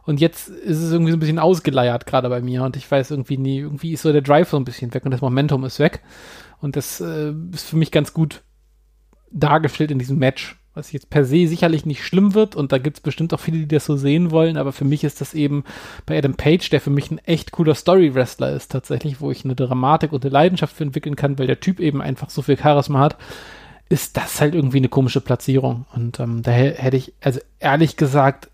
Und jetzt ist es irgendwie so ein bisschen ausgeleiert gerade bei mir und ich weiß irgendwie nie, irgendwie ist so der Drive so ein bisschen weg und das Momentum ist weg. Und das äh, ist für mich ganz gut dargestellt in diesem Match was jetzt per se sicherlich nicht schlimm wird. Und da gibt es bestimmt auch viele, die das so sehen wollen, aber für mich ist das eben bei Adam Page, der für mich ein echt cooler Story-Wrestler ist tatsächlich, wo ich eine Dramatik und eine Leidenschaft für entwickeln kann, weil der Typ eben einfach so viel Charisma hat, ist das halt irgendwie eine komische Platzierung. Und ähm, da hätte ich, also ehrlich gesagt,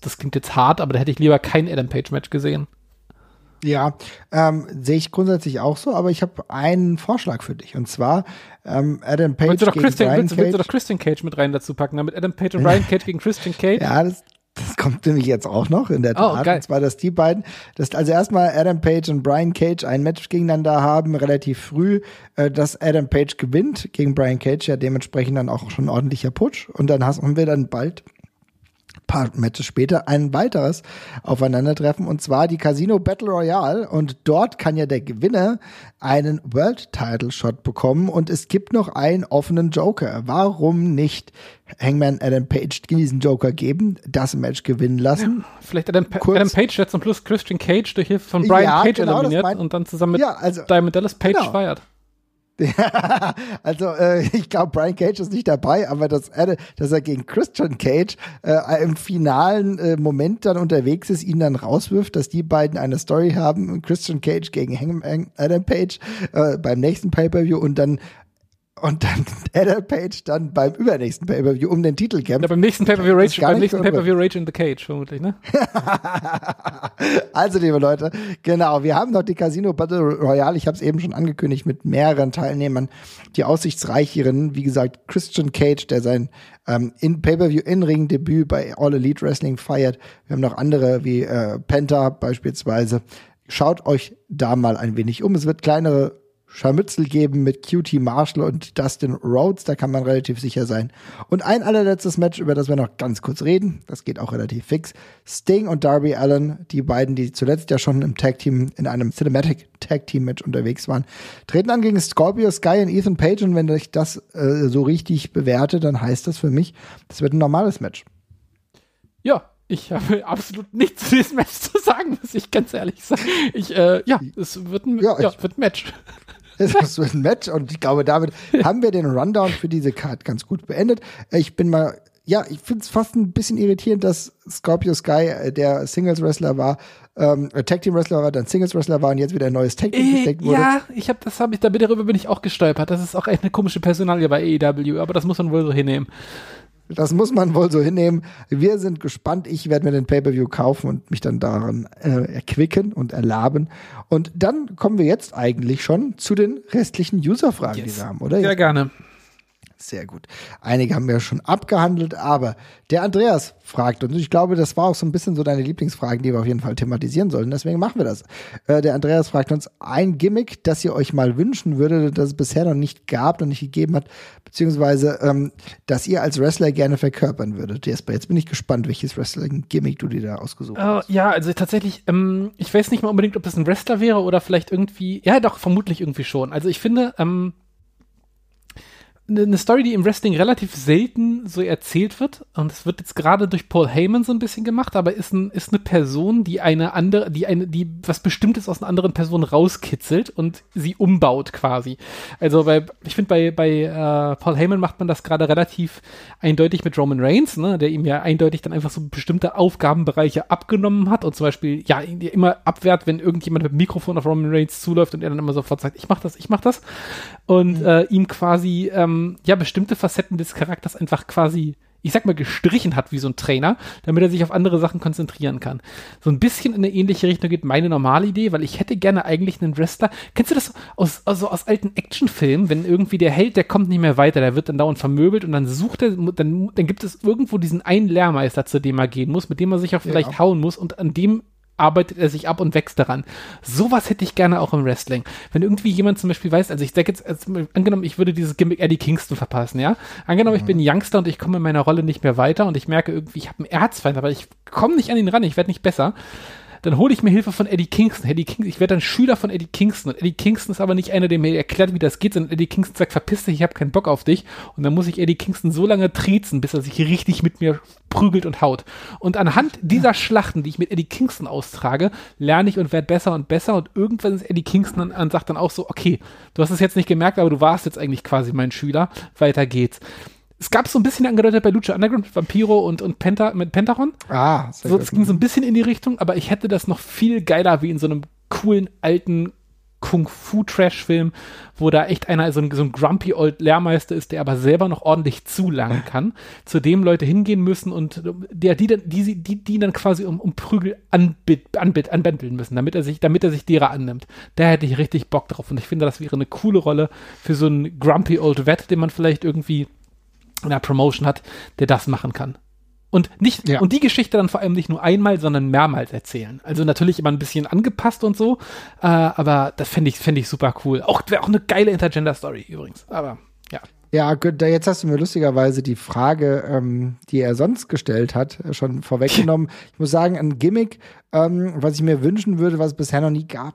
das klingt jetzt hart, aber da hätte ich lieber kein Adam Page-Match gesehen. Ja, ähm, sehe ich grundsätzlich auch so, aber ich habe einen Vorschlag für dich. Und zwar ähm, Adam Page willst du doch gegen Christian, Brian willst, Cage. Willst du doch Christian Cage mit rein dazu packen, damit Adam Page und Brian Cage gegen Christian Cage? Ja, das, das kommt nämlich jetzt auch noch in der oh, Tat. Oh. Und zwar, dass die beiden, dass also erstmal Adam Page und Brian Cage ein Match gegeneinander haben, relativ früh, äh, dass Adam Page gewinnt gegen Brian Cage, ja dementsprechend dann auch schon ein ordentlicher Putsch. Und dann haben wir dann bald paar Matches später ein weiteres Aufeinandertreffen und zwar die Casino Battle Royale und dort kann ja der Gewinner einen World Title Shot bekommen und es gibt noch einen offenen Joker. Warum nicht Hangman Adam Page diesen Joker geben, das Match gewinnen lassen? Ja, vielleicht Adam, pa Adam Page der zum Plus Christian Cage durch Hilfe von Brian ja, Cage genau, eliminiert und dann zusammen mit ja, also, Diamond Dallas Page genau. feiert. also äh, ich glaube, Brian Cage ist nicht dabei, aber dass er, dass er gegen Christian Cage äh, im finalen äh, Moment dann unterwegs ist, ihn dann rauswirft, dass die beiden eine Story haben, Christian Cage gegen Adam Page äh, beim nächsten Pay-per-View und dann und dann Adam Page dann beim übernächsten Pay-Per-View um den Titel kämpft. Ja, beim nächsten Pay-Per-View Rage, beim nächsten Pay-Per-View Rage in the Cage, vermutlich, ne? also, liebe Leute, genau, wir haben noch die Casino Battle Royale, ich habe es eben schon angekündigt, mit mehreren Teilnehmern, die aussichtsreicheren, wie gesagt, Christian Cage, der sein ähm, in Pay-Per-View In-Ring-Debüt bei All Elite Wrestling feiert. Wir haben noch andere wie äh, Penta beispielsweise. Schaut euch da mal ein wenig um. Es wird kleinere Scharmützel geben mit QT Marshall und Dustin Rhodes, da kann man relativ sicher sein. Und ein allerletztes Match, über das wir noch ganz kurz reden, das geht auch relativ fix. Sting und Darby Allen, die beiden, die zuletzt ja schon im Tag Team, in einem Cinematic Tag Team Match unterwegs waren, treten an gegen Scorpio Sky und Ethan Page und wenn ich das äh, so richtig bewerte, dann heißt das für mich, das wird ein normales Match. Ja, ich habe absolut nichts zu diesem Match zu sagen, muss ich ganz ehrlich sagen. Ich, äh, ja, es wird ein, ja, ja, wird ein Match. Es ist ein Match und ich glaube, damit haben wir den Rundown für diese Card ganz gut beendet. Ich bin mal, ja, ich finde es fast ein bisschen irritierend, dass Scorpio Sky, äh, der Singles Wrestler war, ähm, Tag Team Wrestler war, dann Singles Wrestler war und jetzt wieder ein neues Tag Team äh, gesteckt wurde. Ja, ich habe das habe ich darüber bin ich auch gestolpert. Das ist auch echt eine komische Personalie bei AEW, aber das muss man wohl so hinnehmen. Das muss man wohl so hinnehmen. Wir sind gespannt. Ich werde mir den Pay-per-View kaufen und mich dann daran äh, erquicken und erlaben. Und dann kommen wir jetzt eigentlich schon zu den restlichen User-Fragen, yes. die wir haben, oder? Sehr gerne. Sehr gut. Einige haben wir schon abgehandelt, aber der Andreas fragt uns, ich glaube, das war auch so ein bisschen so deine Lieblingsfragen, die wir auf jeden Fall thematisieren sollen, deswegen machen wir das. Äh, der Andreas fragt uns, ein Gimmick, das ihr euch mal wünschen würdet, das es bisher noch nicht gab und nicht gegeben hat, beziehungsweise ähm, das ihr als Wrestler gerne verkörpern würdet. Jesper, jetzt bin ich gespannt, welches Wrestling-Gimmick du dir da ausgesucht uh, hast. Ja, also tatsächlich, ähm, ich weiß nicht mal unbedingt, ob das ein Wrestler wäre oder vielleicht irgendwie, ja doch, vermutlich irgendwie schon. Also ich finde, ähm, eine Story, die im Wrestling relativ selten so erzählt wird. Und es wird jetzt gerade durch Paul Heyman so ein bisschen gemacht, aber ist, ein, ist eine Person, die eine andere, die eine, die was Bestimmtes aus einer anderen Person rauskitzelt und sie umbaut quasi. Also bei, ich finde bei, bei äh, Paul Heyman macht man das gerade relativ eindeutig mit Roman Reigns, ne, der ihm ja eindeutig dann einfach so bestimmte Aufgabenbereiche abgenommen hat und zum Beispiel ja immer abwehrt, wenn irgendjemand mit dem Mikrofon auf Roman Reigns zuläuft und er dann immer sofort sagt, ich mach das, ich mach das. Und mhm. äh, ihm quasi ähm, ähm, ja bestimmte Facetten des Charakters einfach quasi ich sag mal, gestrichen hat wie so ein Trainer, damit er sich auf andere Sachen konzentrieren kann. So ein bisschen in eine ähnliche Richtung geht meine normale Idee, weil ich hätte gerne eigentlich einen Wrestler. Kennst du das aus, also aus alten Actionfilmen, wenn irgendwie der Held, der kommt nicht mehr weiter, der wird dann dauernd vermöbelt und dann sucht er, dann, dann gibt es irgendwo diesen einen Lehrmeister, zu dem er gehen muss, mit dem er sich auch vielleicht ja. hauen muss und an dem arbeitet er sich ab und wächst daran. Sowas hätte ich gerne auch im Wrestling. Wenn irgendwie jemand zum Beispiel weiß, also ich sage jetzt, also angenommen, ich würde dieses Gimmick Eddie Kingston verpassen, ja. Angenommen, mhm. ich bin Youngster und ich komme in meiner Rolle nicht mehr weiter und ich merke irgendwie, ich habe einen Erzfeind, aber ich komme nicht an ihn ran, ich werde nicht besser dann hole ich mir Hilfe von Eddie Kingston. Eddie Kingston, ich werde dann Schüler von Eddie Kingston. Und Eddie Kingston ist aber nicht einer, der mir erklärt, wie das geht, sondern Eddie Kingston sagt, verpiss dich, ich habe keinen Bock auf dich. Und dann muss ich Eddie Kingston so lange triezen, bis er sich richtig mit mir prügelt und haut. Und anhand dieser Schlachten, die ich mit Eddie Kingston austrage, lerne ich und werde besser und besser. Und irgendwann ist Eddie Kingston und sagt dann auch so, okay, du hast es jetzt nicht gemerkt, aber du warst jetzt eigentlich quasi mein Schüler. Weiter geht's es gab so ein bisschen angedeutet bei Lucha Underground mit Vampiro und, und Penta, mit Pentagon. Ah, sehr so, Es ging so ein bisschen in die Richtung, aber ich hätte das noch viel geiler wie in so einem coolen alten Kung-Fu-Trash-Film, wo da echt einer so ein, so ein grumpy old Lehrmeister ist, der aber selber noch ordentlich zulangen kann, zu dem Leute hingehen müssen und der, die, dann, die, die, die dann quasi um, um Prügel anbit, anbit, anbändeln müssen, damit er sich, damit er sich derer annimmt. Da hätte ich richtig Bock drauf und ich finde, das wäre eine coole Rolle für so einen grumpy old Vet, den man vielleicht irgendwie in der Promotion hat, der das machen kann. Und nicht, ja. und die Geschichte dann vor allem nicht nur einmal, sondern mehrmals erzählen. Also natürlich immer ein bisschen angepasst und so, äh, aber das fände ich, fände ich super cool. Auch, wäre auch eine geile Intergender-Story übrigens. Aber ja. Ja, gut, jetzt hast du mir lustigerweise die Frage, ähm, die er sonst gestellt hat, äh, schon vorweggenommen. ich muss sagen, ein Gimmick, ähm, was ich mir wünschen würde, was es bisher noch nie gab,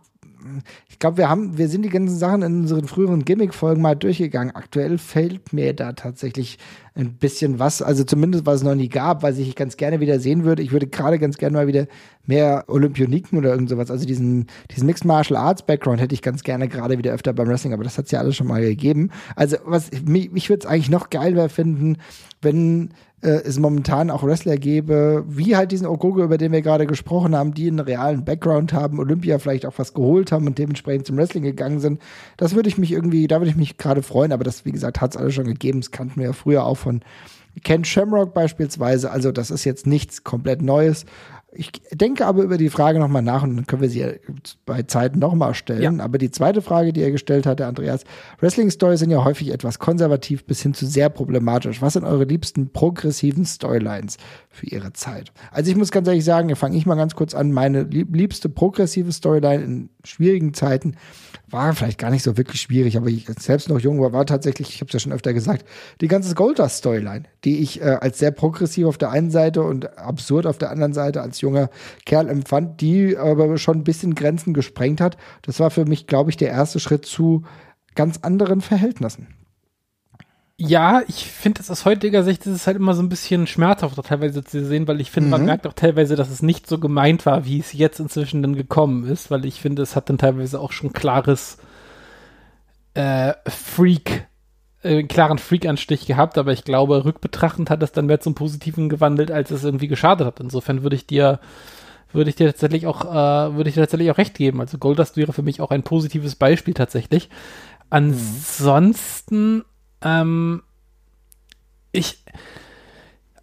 ich glaube, wir haben, wir sind die ganzen Sachen in unseren früheren Gimmick-Folgen mal durchgegangen. Aktuell fällt mir da tatsächlich ein bisschen was, also zumindest was es noch nie gab, was ich ganz gerne wieder sehen würde. Ich würde gerade ganz gerne mal wieder mehr Olympioniken oder irgend sowas, also diesen, diesen Mixed Martial Arts Background hätte ich ganz gerne gerade wieder öfter beim Wrestling, aber das hat es ja alles schon mal gegeben. Also was, mich, mich würde es eigentlich noch geiler finden, wenn äh, es momentan auch Wrestler gäbe, wie halt diesen Ogogo, über den wir gerade gesprochen haben, die einen realen Background haben, Olympia vielleicht auch was geholt haben und dementsprechend zum Wrestling gegangen sind. Das würde ich mich irgendwie, da würde ich mich gerade freuen, aber das, wie gesagt, hat es alles schon gegeben. Das kannten wir ja früher auch von Ken Shamrock beispielsweise. Also das ist jetzt nichts komplett Neues. Ich denke aber über die Frage nochmal nach und dann können wir sie bei Zeiten nochmal stellen. Ja. Aber die zweite Frage, die er gestellt hat, der Andreas, Wrestling-Stories sind ja häufig etwas konservativ bis hin zu sehr problematisch. Was sind eure liebsten progressiven Storylines für ihre Zeit? Also ich muss ganz ehrlich sagen, fange ich mal ganz kurz an. Meine liebste progressive Storyline in schwierigen Zeiten war vielleicht gar nicht so wirklich schwierig, aber ich selbst noch jung war, war tatsächlich, ich habe es ja schon öfter gesagt, die ganze Goldust-Storyline, die ich äh, als sehr progressiv auf der einen Seite und absurd auf der anderen Seite als junger Kerl empfand, die aber schon ein bisschen Grenzen gesprengt hat. Das war für mich, glaube ich, der erste Schritt zu ganz anderen Verhältnissen. Ja, ich finde das aus heutiger Sicht ist es halt immer so ein bisschen schmerzhaft teilweise zu sehen, weil ich finde, mhm. man merkt auch teilweise, dass es nicht so gemeint war, wie es jetzt inzwischen dann gekommen ist, weil ich finde, es hat dann teilweise auch schon klares äh, Freak, äh, einen klaren Freak-Anstich gehabt, aber ich glaube, rückbetrachtend hat es dann mehr zum Positiven gewandelt, als es irgendwie geschadet hat. Insofern würde ich dir würde ich dir tatsächlich auch, äh, würde ich dir tatsächlich auch recht geben. Also Goldust wäre für mich auch ein positives Beispiel tatsächlich. Mhm. Ansonsten ähm, ich,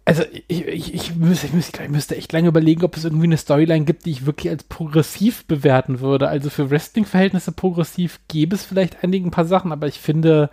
also ich, ich, ich, müsste, ich, müsste, ich müsste echt lange überlegen, ob es irgendwie eine Storyline gibt, die ich wirklich als progressiv bewerten würde. Also für Wrestling-Verhältnisse progressiv gäbe es vielleicht einige ein paar Sachen, aber ich finde,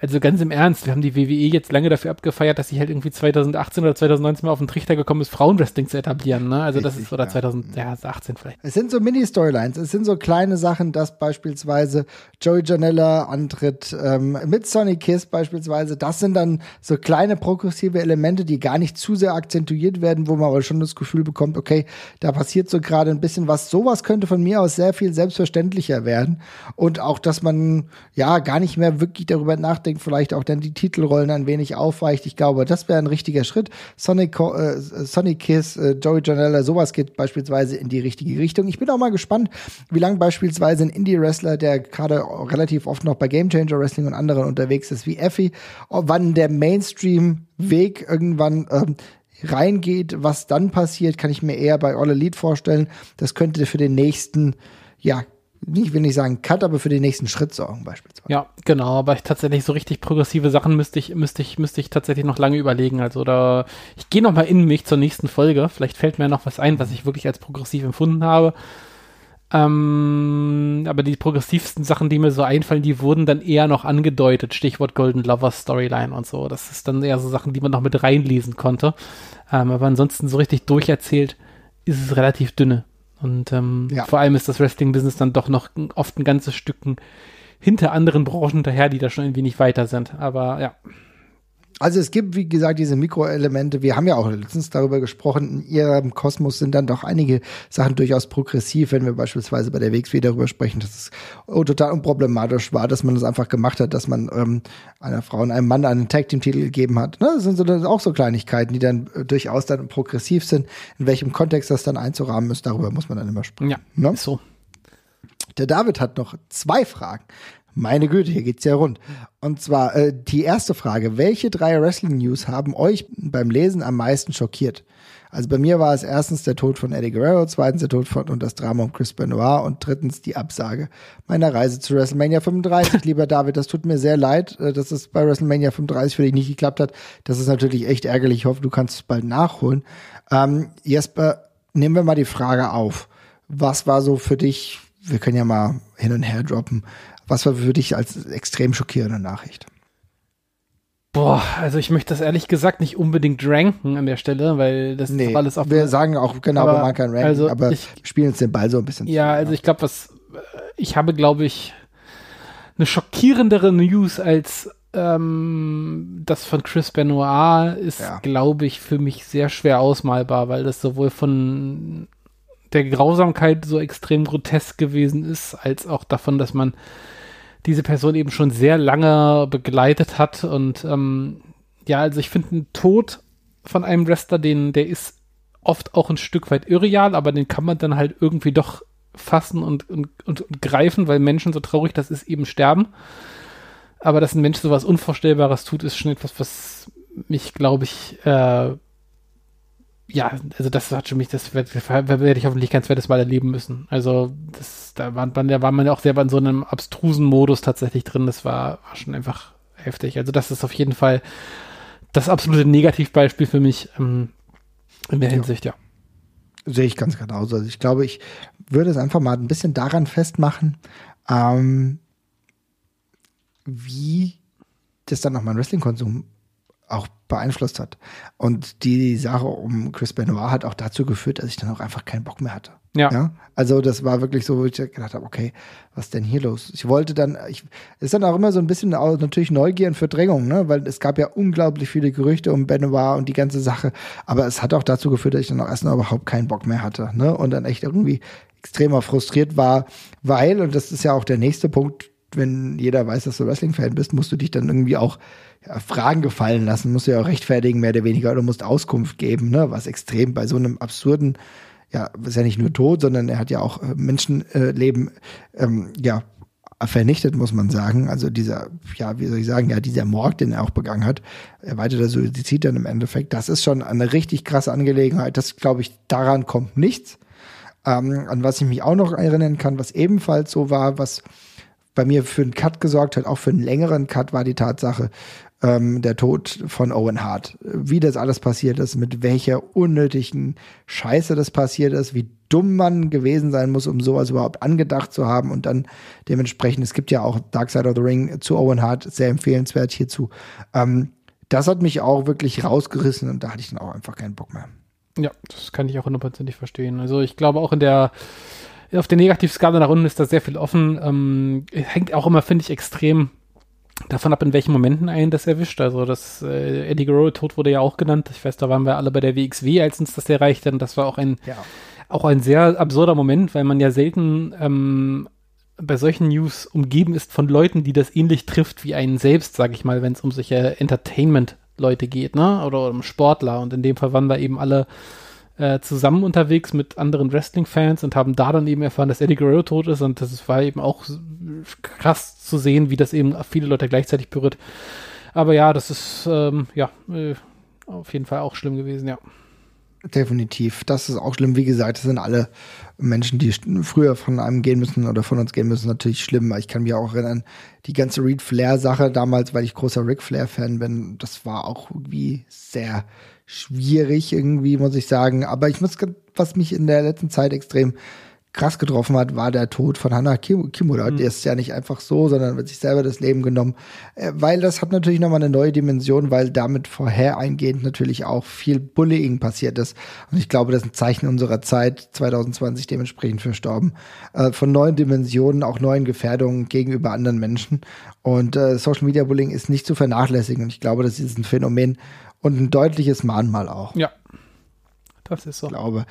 also ganz im Ernst, wir haben die WWE jetzt lange dafür abgefeiert, dass sie halt irgendwie 2018 oder 2019 mal auf den Trichter gekommen ist, Frauenwrestling zu etablieren. Ne? Also das ist oder 2018 vielleicht. Es sind so Mini-Storylines, es sind so kleine Sachen, dass beispielsweise Joey Janella antritt ähm, mit Sonny Kiss beispielsweise. Das sind dann so kleine progressive Elemente, die gar nicht zu sehr akzentuiert werden, wo man aber schon das Gefühl bekommt, okay, da passiert so gerade ein bisschen was. Sowas könnte von mir aus sehr viel selbstverständlicher werden und auch, dass man ja gar nicht mehr wirklich darüber nachdenkt, Setting vielleicht auch dann die Titelrollen ein wenig aufweicht. Ich glaube, das wäre ein richtiger Schritt. Sonic, äh, Sonic Kiss, äh, Joey Janella, sowas geht beispielsweise in die richtige Richtung. Ich bin auch mal gespannt, wie lange beispielsweise ein Indie-Wrestler, der gerade relativ oft noch bei Game Changer Wrestling und anderen unterwegs ist, wie Effie, wann der Mainstream-Weg irgendwann ähm, reingeht, was dann passiert, kann ich mir eher bei All Elite vorstellen. Das könnte für den nächsten, ja, ich will nicht sagen Cut, aber für den nächsten Schritt sorgen beispielsweise. Ja, genau, aber ich tatsächlich so richtig progressive Sachen müsste ich, müsste ich, müsste ich tatsächlich noch lange überlegen. Also da, ich gehe noch mal in mich zur nächsten Folge. Vielleicht fällt mir noch was ein, was ich wirklich als progressiv empfunden habe. Ähm, aber die progressivsten Sachen, die mir so einfallen, die wurden dann eher noch angedeutet. Stichwort Golden Lovers Storyline und so. Das ist dann eher so Sachen, die man noch mit reinlesen konnte. Ähm, aber ansonsten so richtig durcherzählt ist es relativ dünne. Und ähm, ja. vor allem ist das Wrestling-Business dann doch noch oft ein ganzes Stück hinter anderen Branchen hinterher, die da schon ein wenig weiter sind. Aber ja. Also es gibt, wie gesagt, diese Mikroelemente. Wir haben ja auch letztens darüber gesprochen. In ihrem Kosmos sind dann doch einige Sachen durchaus progressiv, wenn wir beispielsweise bei der WXW darüber sprechen, dass es oh, total unproblematisch war, dass man das einfach gemacht hat, dass man ähm, einer Frau und einem Mann einen Tag-Team-Titel gegeben hat. Ne? Das sind so, das auch so Kleinigkeiten, die dann äh, durchaus dann progressiv sind. In welchem Kontext das dann einzurahmen ist, darüber muss man dann immer sprechen. Ja, ne? so. Der David hat noch zwei Fragen. Meine Güte, hier geht's ja rund. Und zwar äh, die erste Frage: Welche drei Wrestling News haben euch beim Lesen am meisten schockiert? Also bei mir war es erstens der Tod von Eddie Guerrero, zweitens der Tod von und das Drama um Chris Benoit und drittens die Absage meiner Reise zu WrestleMania 35. Lieber David, das tut mir sehr leid, äh, dass es bei WrestleMania 35 für dich nicht geklappt hat. Das ist natürlich echt ärgerlich. Ich hoffe, du kannst es bald nachholen. Ähm, Jesper, nehmen wir mal die Frage auf. Was war so für dich, wir können ja mal hin und her droppen, was war für dich als extrem schockierende Nachricht? Boah, also ich möchte das ehrlich gesagt nicht unbedingt ranken an der Stelle, weil das nee, ist alles auf. Wir sagen auch genau, aber, wir machen kein Ranking, also aber ich, spielen uns den Ball so ein bisschen Ja, zu, also ja. ich glaube, was ich habe, glaube ich, eine schockierendere News als ähm, das von Chris Benoit ist, ja. glaube ich, für mich sehr schwer ausmalbar, weil das sowohl von der Grausamkeit so extrem grotesk gewesen ist, als auch davon, dass man diese Person eben schon sehr lange begleitet hat. Und ähm, ja, also ich finde, ein Tod von einem Wrestler, den, der ist oft auch ein Stück weit irreal, aber den kann man dann halt irgendwie doch fassen und, und, und, und greifen, weil Menschen so traurig das ist, eben sterben. Aber dass ein Mensch sowas Unvorstellbares tut, ist schon etwas, was mich, glaube ich, äh, ja, also das hat schon mich, das werde werd ich hoffentlich kein zweites Mal erleben müssen. Also das, da war man, da war man ja auch selber in so einem abstrusen Modus tatsächlich drin. Das war, war schon einfach heftig. Also das ist auf jeden Fall das absolute Negativbeispiel für mich ähm, in der Hinsicht, ja. Sehe ich ganz genauso. Also ich glaube, ich würde es einfach mal ein bisschen daran festmachen, ähm, wie das dann auch mein Wrestling-Konsum auch beeinflusst hat. Und die Sache um Chris Benoit hat auch dazu geführt, dass ich dann auch einfach keinen Bock mehr hatte. Ja. ja? Also das war wirklich so, wo ich gedacht habe, okay, was ist denn hier los? Ich wollte dann, ich, ist dann auch immer so ein bisschen auch natürlich Neugier und Verdrängung, ne? Weil es gab ja unglaublich viele Gerüchte um Benoit und die ganze Sache. Aber es hat auch dazu geführt, dass ich dann auch erstmal überhaupt keinen Bock mehr hatte, ne? Und dann echt irgendwie extremer frustriert war, weil, und das ist ja auch der nächste Punkt, wenn jeder weiß, dass du Wrestling-Fan bist, musst du dich dann irgendwie auch ja, Fragen gefallen lassen, musst du ja auch rechtfertigen, mehr oder weniger, oder musst Auskunft geben, ne? was extrem bei so einem absurden, ja, ist ja nicht nur tot, sondern er hat ja auch äh, Menschenleben, äh, ähm, ja, vernichtet, muss man sagen. Also dieser, ja, wie soll ich sagen, ja, dieser Mord, den er auch begangen hat, erweiterter Suizid dann im Endeffekt, das ist schon eine richtig krasse Angelegenheit. Das, glaube ich, daran kommt nichts. Ähm, an was ich mich auch noch erinnern kann, was ebenfalls so war, was bei mir für einen Cut gesorgt hat, auch für einen längeren Cut, war die Tatsache, ähm, der Tod von Owen Hart. Wie das alles passiert ist, mit welcher unnötigen Scheiße das passiert ist, wie dumm man gewesen sein muss, um sowas überhaupt angedacht zu haben und dann dementsprechend, es gibt ja auch Dark Side of the Ring zu Owen Hart, sehr empfehlenswert hierzu. Ähm, das hat mich auch wirklich rausgerissen und da hatte ich dann auch einfach keinen Bock mehr. Ja, das kann ich auch hundertprozentig verstehen. Also ich glaube auch in der auf der Negativskala nach unten ist da sehr viel offen. Ähm, hängt auch immer, finde ich, extrem davon ab, in welchen Momenten einen das erwischt. Also das äh, Eddie Guerrero Tod wurde ja auch genannt. Ich weiß, da waren wir alle bei der WXW, als uns das erreichte. Und das war auch ein, ja. auch ein sehr absurder Moment, weil man ja selten ähm, bei solchen News umgeben ist von Leuten, die das ähnlich trifft wie einen selbst, sage ich mal, wenn es um solche Entertainment-Leute geht, ne? Oder um Sportler. Und in dem Fall waren da eben alle äh, zusammen unterwegs mit anderen Wrestling-Fans und haben da dann eben erfahren, dass Eddie Guerrero tot ist. Und das war eben auch krass zu sehen, wie das eben viele Leute gleichzeitig berührt. Aber ja, das ist ähm, ja äh, auf jeden Fall auch schlimm gewesen, ja. Definitiv. Das ist auch schlimm. Wie gesagt, das sind alle Menschen, die früher von einem gehen müssen oder von uns gehen müssen, natürlich schlimm. Ich kann mich auch erinnern, die ganze Reed Flair-Sache damals, weil ich großer Ric Flair-Fan bin, das war auch irgendwie sehr schwierig irgendwie, muss ich sagen. Aber ich muss, was mich in der letzten Zeit extrem krass getroffen hat, war der Tod von Hannah Kimura. Mhm. Der ist ja nicht einfach so, sondern wird sich selber das Leben genommen. Äh, weil das hat natürlich nochmal eine neue Dimension, weil damit vorher eingehend natürlich auch viel Bullying passiert ist. Und ich glaube, das ist ein Zeichen unserer Zeit, 2020 dementsprechend verstorben, äh, von neuen Dimensionen, auch neuen Gefährdungen gegenüber anderen Menschen. Und äh, Social Media Bullying ist nicht zu vernachlässigen. Und ich glaube, das ist ein Phänomen und ein deutliches Mahnmal auch. Ja. Das ist so. Ich glaube,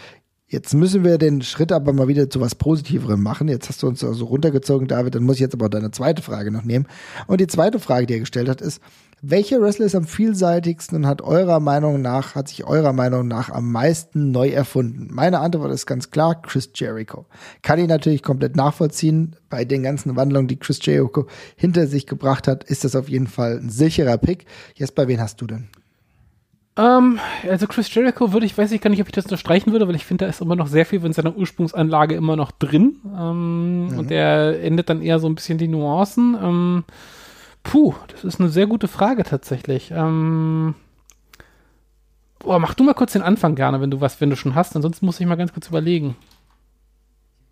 Jetzt müssen wir den Schritt aber mal wieder zu was Positiverem machen. Jetzt hast du uns so also runtergezogen, David. Dann muss ich jetzt aber deine zweite Frage noch nehmen. Und die zweite Frage, die er gestellt hat, ist, welcher Wrestler ist am vielseitigsten und hat eurer Meinung nach, hat sich eurer Meinung nach am meisten neu erfunden? Meine Antwort ist ganz klar, Chris Jericho. Kann ich natürlich komplett nachvollziehen. Bei den ganzen Wandlungen, die Chris Jericho hinter sich gebracht hat, ist das auf jeden Fall ein sicherer Pick. Jetzt, bei wen hast du denn? Ähm, also Chris Jericho würde ich, weiß ich gar nicht, ob ich das unterstreichen würde, weil ich finde, da ist immer noch sehr viel von seiner Ursprungsanlage immer noch drin. Ähm, mhm. Und der endet dann eher so ein bisschen die Nuancen. Ähm, puh, das ist eine sehr gute Frage tatsächlich. Ähm, boah, mach du mal kurz den Anfang gerne, wenn du was, wenn du schon hast. Ansonsten muss ich mal ganz kurz überlegen.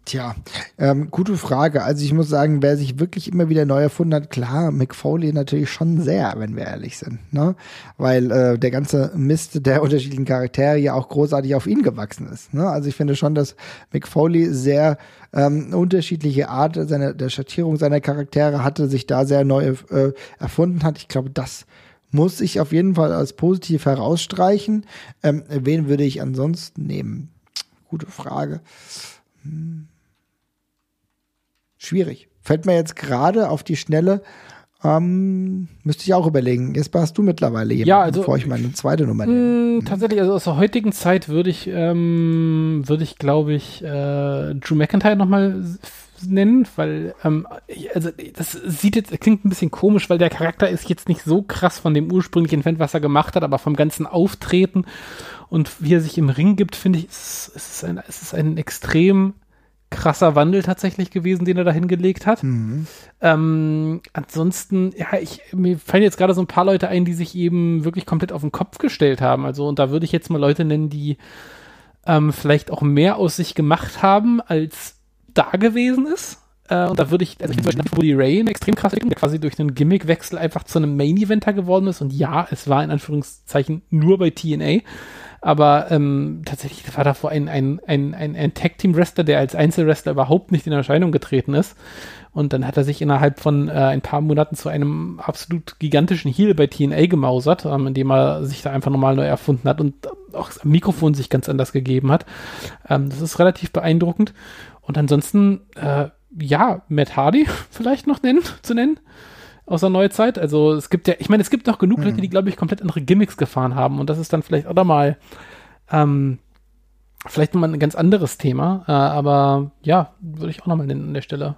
Tja, ähm, gute Frage. Also ich muss sagen, wer sich wirklich immer wieder neu erfunden hat, klar, Mick Foley natürlich schon sehr, wenn wir ehrlich sind, ne? Weil äh, der ganze Mist der unterschiedlichen Charaktere ja auch großartig auf ihn gewachsen ist. Ne? Also ich finde schon, dass Mick Foley sehr ähm, unterschiedliche Art seiner, der Schattierung seiner Charaktere hatte, sich da sehr neu äh, erfunden hat. Ich glaube, das muss ich auf jeden Fall als positiv herausstreichen. Ähm, wen würde ich ansonsten nehmen? Gute Frage. Hm schwierig. Fällt mir jetzt gerade auf die Schnelle, ähm, müsste ich auch überlegen. Jetzt hast du mittlerweile jemanden, ja, also, bevor ich meine zweite Nummer nenne. Mh, tatsächlich, also aus der heutigen Zeit würde ich, ähm, würde ich, glaube ich, äh, Drew McIntyre nochmal nennen, weil, ähm, also das sieht jetzt, klingt ein bisschen komisch, weil der Charakter ist jetzt nicht so krass von dem ursprünglichen Fan, was er gemacht hat, aber vom ganzen Auftreten und wie er sich im Ring gibt, finde ich, ist, ist, ein, ist ein extrem krasser Wandel tatsächlich gewesen, den er da hingelegt hat. Mhm. Ähm, ansonsten, ja, ich, mir fallen jetzt gerade so ein paar Leute ein, die sich eben wirklich komplett auf den Kopf gestellt haben. Also, und da würde ich jetzt mal Leute nennen, die ähm, vielleicht auch mehr aus sich gemacht haben, als da gewesen ist. Äh, und da würde ich, also ich zum Beispiel Woody Ray extrem krasser, der quasi durch einen Gimmickwechsel einfach zu einem Main-Eventer geworden ist. Und ja, es war in Anführungszeichen nur bei TNA. Aber ähm, tatsächlich war davor ein, ein, ein, ein, ein Tag-Team-Wrestler, der als Einzelwrestler überhaupt nicht in Erscheinung getreten ist. Und dann hat er sich innerhalb von äh, ein paar Monaten zu einem absolut gigantischen Heel bei TNA gemausert, ähm, indem er sich da einfach nochmal neu erfunden hat und auch das Mikrofon sich ganz anders gegeben hat. Ähm, das ist relativ beeindruckend. Und ansonsten, äh, ja, Matt Hardy vielleicht noch nennen, zu nennen aus der Neuzeit. Also es gibt ja, ich meine, es gibt noch genug mhm. Leute, die, glaube ich, komplett andere Gimmicks gefahren haben. Und das ist dann vielleicht auch nochmal, ähm, vielleicht nochmal ein ganz anderes Thema. Äh, aber ja, würde ich auch nochmal nennen an der Stelle.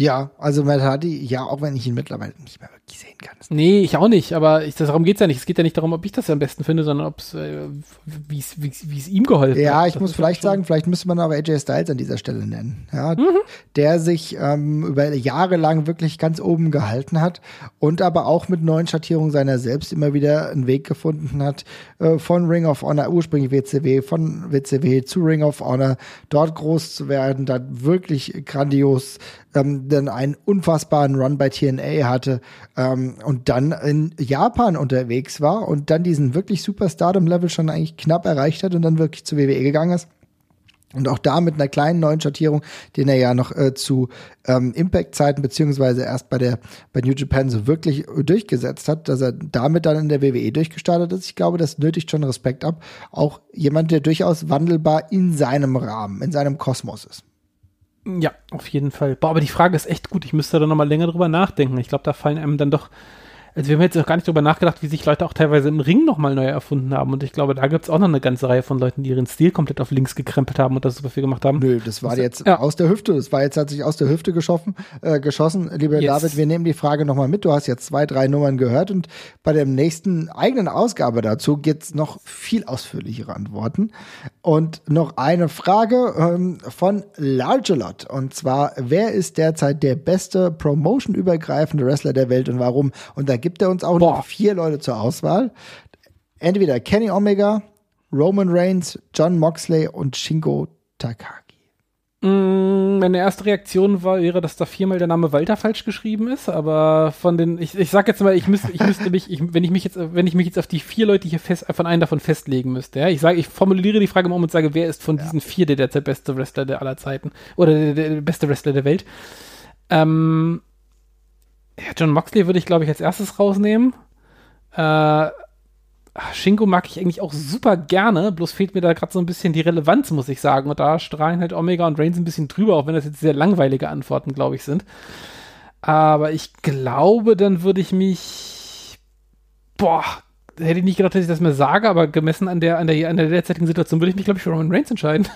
Ja, also Matt Hardy, ja, auch wenn ich ihn mittlerweile nicht mehr wirklich sehen kann. Nee, ich auch nicht, aber ich, darum geht es ja nicht. Es geht ja nicht darum, ob ich das am besten finde, sondern ob es, äh, wie es ihm geholfen ja, hat. Ja, ich muss vielleicht sagen, vielleicht müsste man aber AJ Styles an dieser Stelle nennen. Ja, mhm. Der sich ähm, über Jahre lang wirklich ganz oben gehalten hat und aber auch mit neuen Schattierungen seiner selbst immer wieder einen Weg gefunden hat, äh, von Ring of Honor, ursprünglich WCW, von WCW zu Ring of Honor, dort groß zu werden, dann wirklich grandios ähm, dann einen unfassbaren Run bei TNA hatte ähm, und dann in Japan unterwegs war und dann diesen wirklich Superstardom-Level schon eigentlich knapp erreicht hat und dann wirklich zu WWE gegangen ist. Und auch da mit einer kleinen neuen Schattierung, den er ja noch äh, zu ähm, Impact-Zeiten beziehungsweise erst bei der bei New Japan so wirklich durchgesetzt hat, dass er damit dann in der WWE durchgestartet ist. Ich glaube, das nötigt schon Respekt ab. Auch jemand, der durchaus wandelbar in seinem Rahmen, in seinem Kosmos ist. Ja, auf jeden Fall. Boah, aber die Frage ist echt gut. Ich müsste da nochmal länger drüber nachdenken. Ich glaube, da fallen einem dann doch also wir haben jetzt noch gar nicht darüber nachgedacht, wie sich Leute auch teilweise im Ring nochmal neu erfunden haben. Und ich glaube, da gibt es auch noch eine ganze Reihe von Leuten, die ihren Stil komplett auf links gekrempelt haben und das super viel gemacht haben. Nö, das war das, jetzt ja. aus der Hüfte. Das war jetzt tatsächlich aus der Hüfte geschossen. Äh, geschossen. Lieber yes. David, wir nehmen die Frage nochmal mit. Du hast jetzt zwei, drei Nummern gehört und bei der nächsten eigenen Ausgabe dazu gibt es noch viel ausführlichere Antworten. Und noch eine Frage ähm, von Largelot. Und zwar, wer ist derzeit der beste promotion-übergreifende Wrestler der Welt und warum? Und da gibt er uns auch Boah. noch vier Leute zur Auswahl. Entweder Kenny Omega, Roman Reigns, John Moxley und Shingo Takagi. Mm, meine erste Reaktion war, wäre, dass da viermal der Name Walter falsch geschrieben ist, aber von den, ich, ich sag jetzt mal, ich müsste, ich müsste mich, ich, wenn ich mich jetzt, wenn ich mich jetzt auf die vier Leute hier fest, von einem davon festlegen müsste, ja, ich sage, ich formuliere die Frage mal um und sage, wer ist von ja. diesen vier der derzeit beste Wrestler der aller Zeiten oder der, der beste Wrestler der Welt? Ähm, ja, John Moxley würde ich, glaube ich, als erstes rausnehmen. Äh, Shingo mag ich eigentlich auch super gerne, bloß fehlt mir da gerade so ein bisschen die Relevanz, muss ich sagen. Und da strahlen halt Omega und Reigns ein bisschen drüber, auch wenn das jetzt sehr langweilige Antworten, glaube ich, sind. Aber ich glaube, dann würde ich mich. Boah, hätte ich nicht gedacht, dass ich das mir sage, aber gemessen an der, an der, an der derzeitigen Situation würde ich mich, glaube ich, für Roman Reigns entscheiden.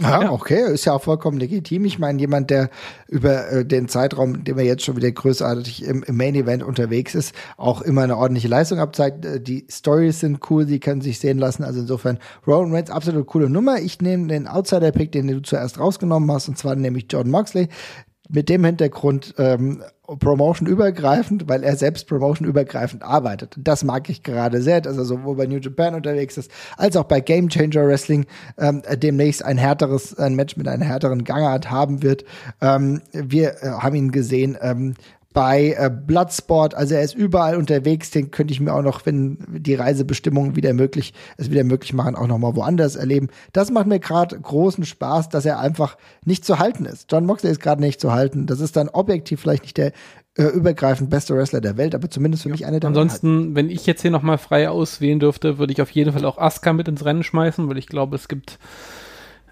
Ja, okay, ist ja auch vollkommen legitim. Ich meine, jemand, der über äh, den Zeitraum, den wir jetzt schon wieder größartig im, im, Main Event unterwegs ist, auch immer eine ordentliche Leistung abzeigt. Äh, die Stories sind cool, die können sich sehen lassen. Also insofern, Roman Reigns, absolut coole Nummer. Ich nehme den Outsider-Pick, den du zuerst rausgenommen hast, und zwar nämlich John Moxley mit dem Hintergrund ähm, Promotion übergreifend, weil er selbst Promotion übergreifend arbeitet. Das mag ich gerade sehr, dass er sowohl bei New Japan unterwegs ist, als auch bei Game Changer Wrestling ähm, demnächst ein härteres, ein Match mit einem härteren Gangart haben wird. Ähm, wir äh, haben ihn gesehen ähm, bei äh, Bloodsport, also er ist überall unterwegs, den könnte ich mir auch noch, wenn die Reisebestimmungen wieder möglich, es wieder möglich machen, auch noch mal woanders erleben. Das macht mir gerade großen Spaß, dass er einfach nicht zu halten ist. John Moxley ist gerade nicht zu halten. Das ist dann objektiv vielleicht nicht der äh, übergreifend beste Wrestler der Welt, aber zumindest für mich eine der Ansonsten, wenn ich jetzt hier noch mal frei auswählen dürfte, würde ich auf jeden Fall auch Asuka mit ins Rennen schmeißen, weil ich glaube, es gibt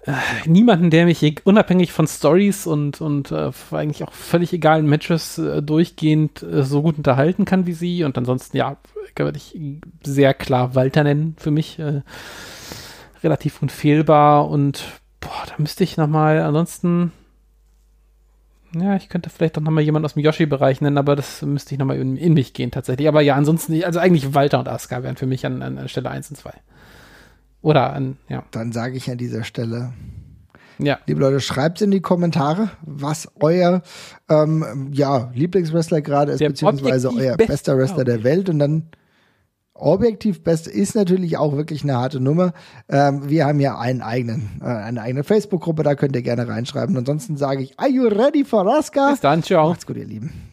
äh, niemanden, der mich unabhängig von Stories und, und äh, eigentlich auch völlig egalen Matches äh, durchgehend äh, so gut unterhalten kann wie sie. Und ansonsten, ja, würde ich sehr klar Walter nennen für mich. Äh, relativ unfehlbar und boah, da müsste ich nochmal, ansonsten, ja, ich könnte vielleicht auch nochmal jemanden aus dem Yoshi-Bereich nennen, aber das müsste ich nochmal in, in mich gehen tatsächlich. Aber ja, ansonsten, also eigentlich Walter und Asuka wären für mich an, an Stelle 1 und 2. Oder an, ja. Dann sage ich an dieser Stelle. Ja. Liebe Leute, schreibt in die Kommentare, was euer ähm, ja, Lieblingswrestler gerade ist, der beziehungsweise euer bester Wrestler der Welt. Und dann objektiv best ist natürlich auch wirklich eine harte Nummer. Ähm, wir haben ja einen eigenen, äh, eine eigene Facebook-Gruppe, da könnt ihr gerne reinschreiben. Ansonsten sage ich, are you ready for Asuka? Bis dann, ciao. Macht's gut, ihr Lieben.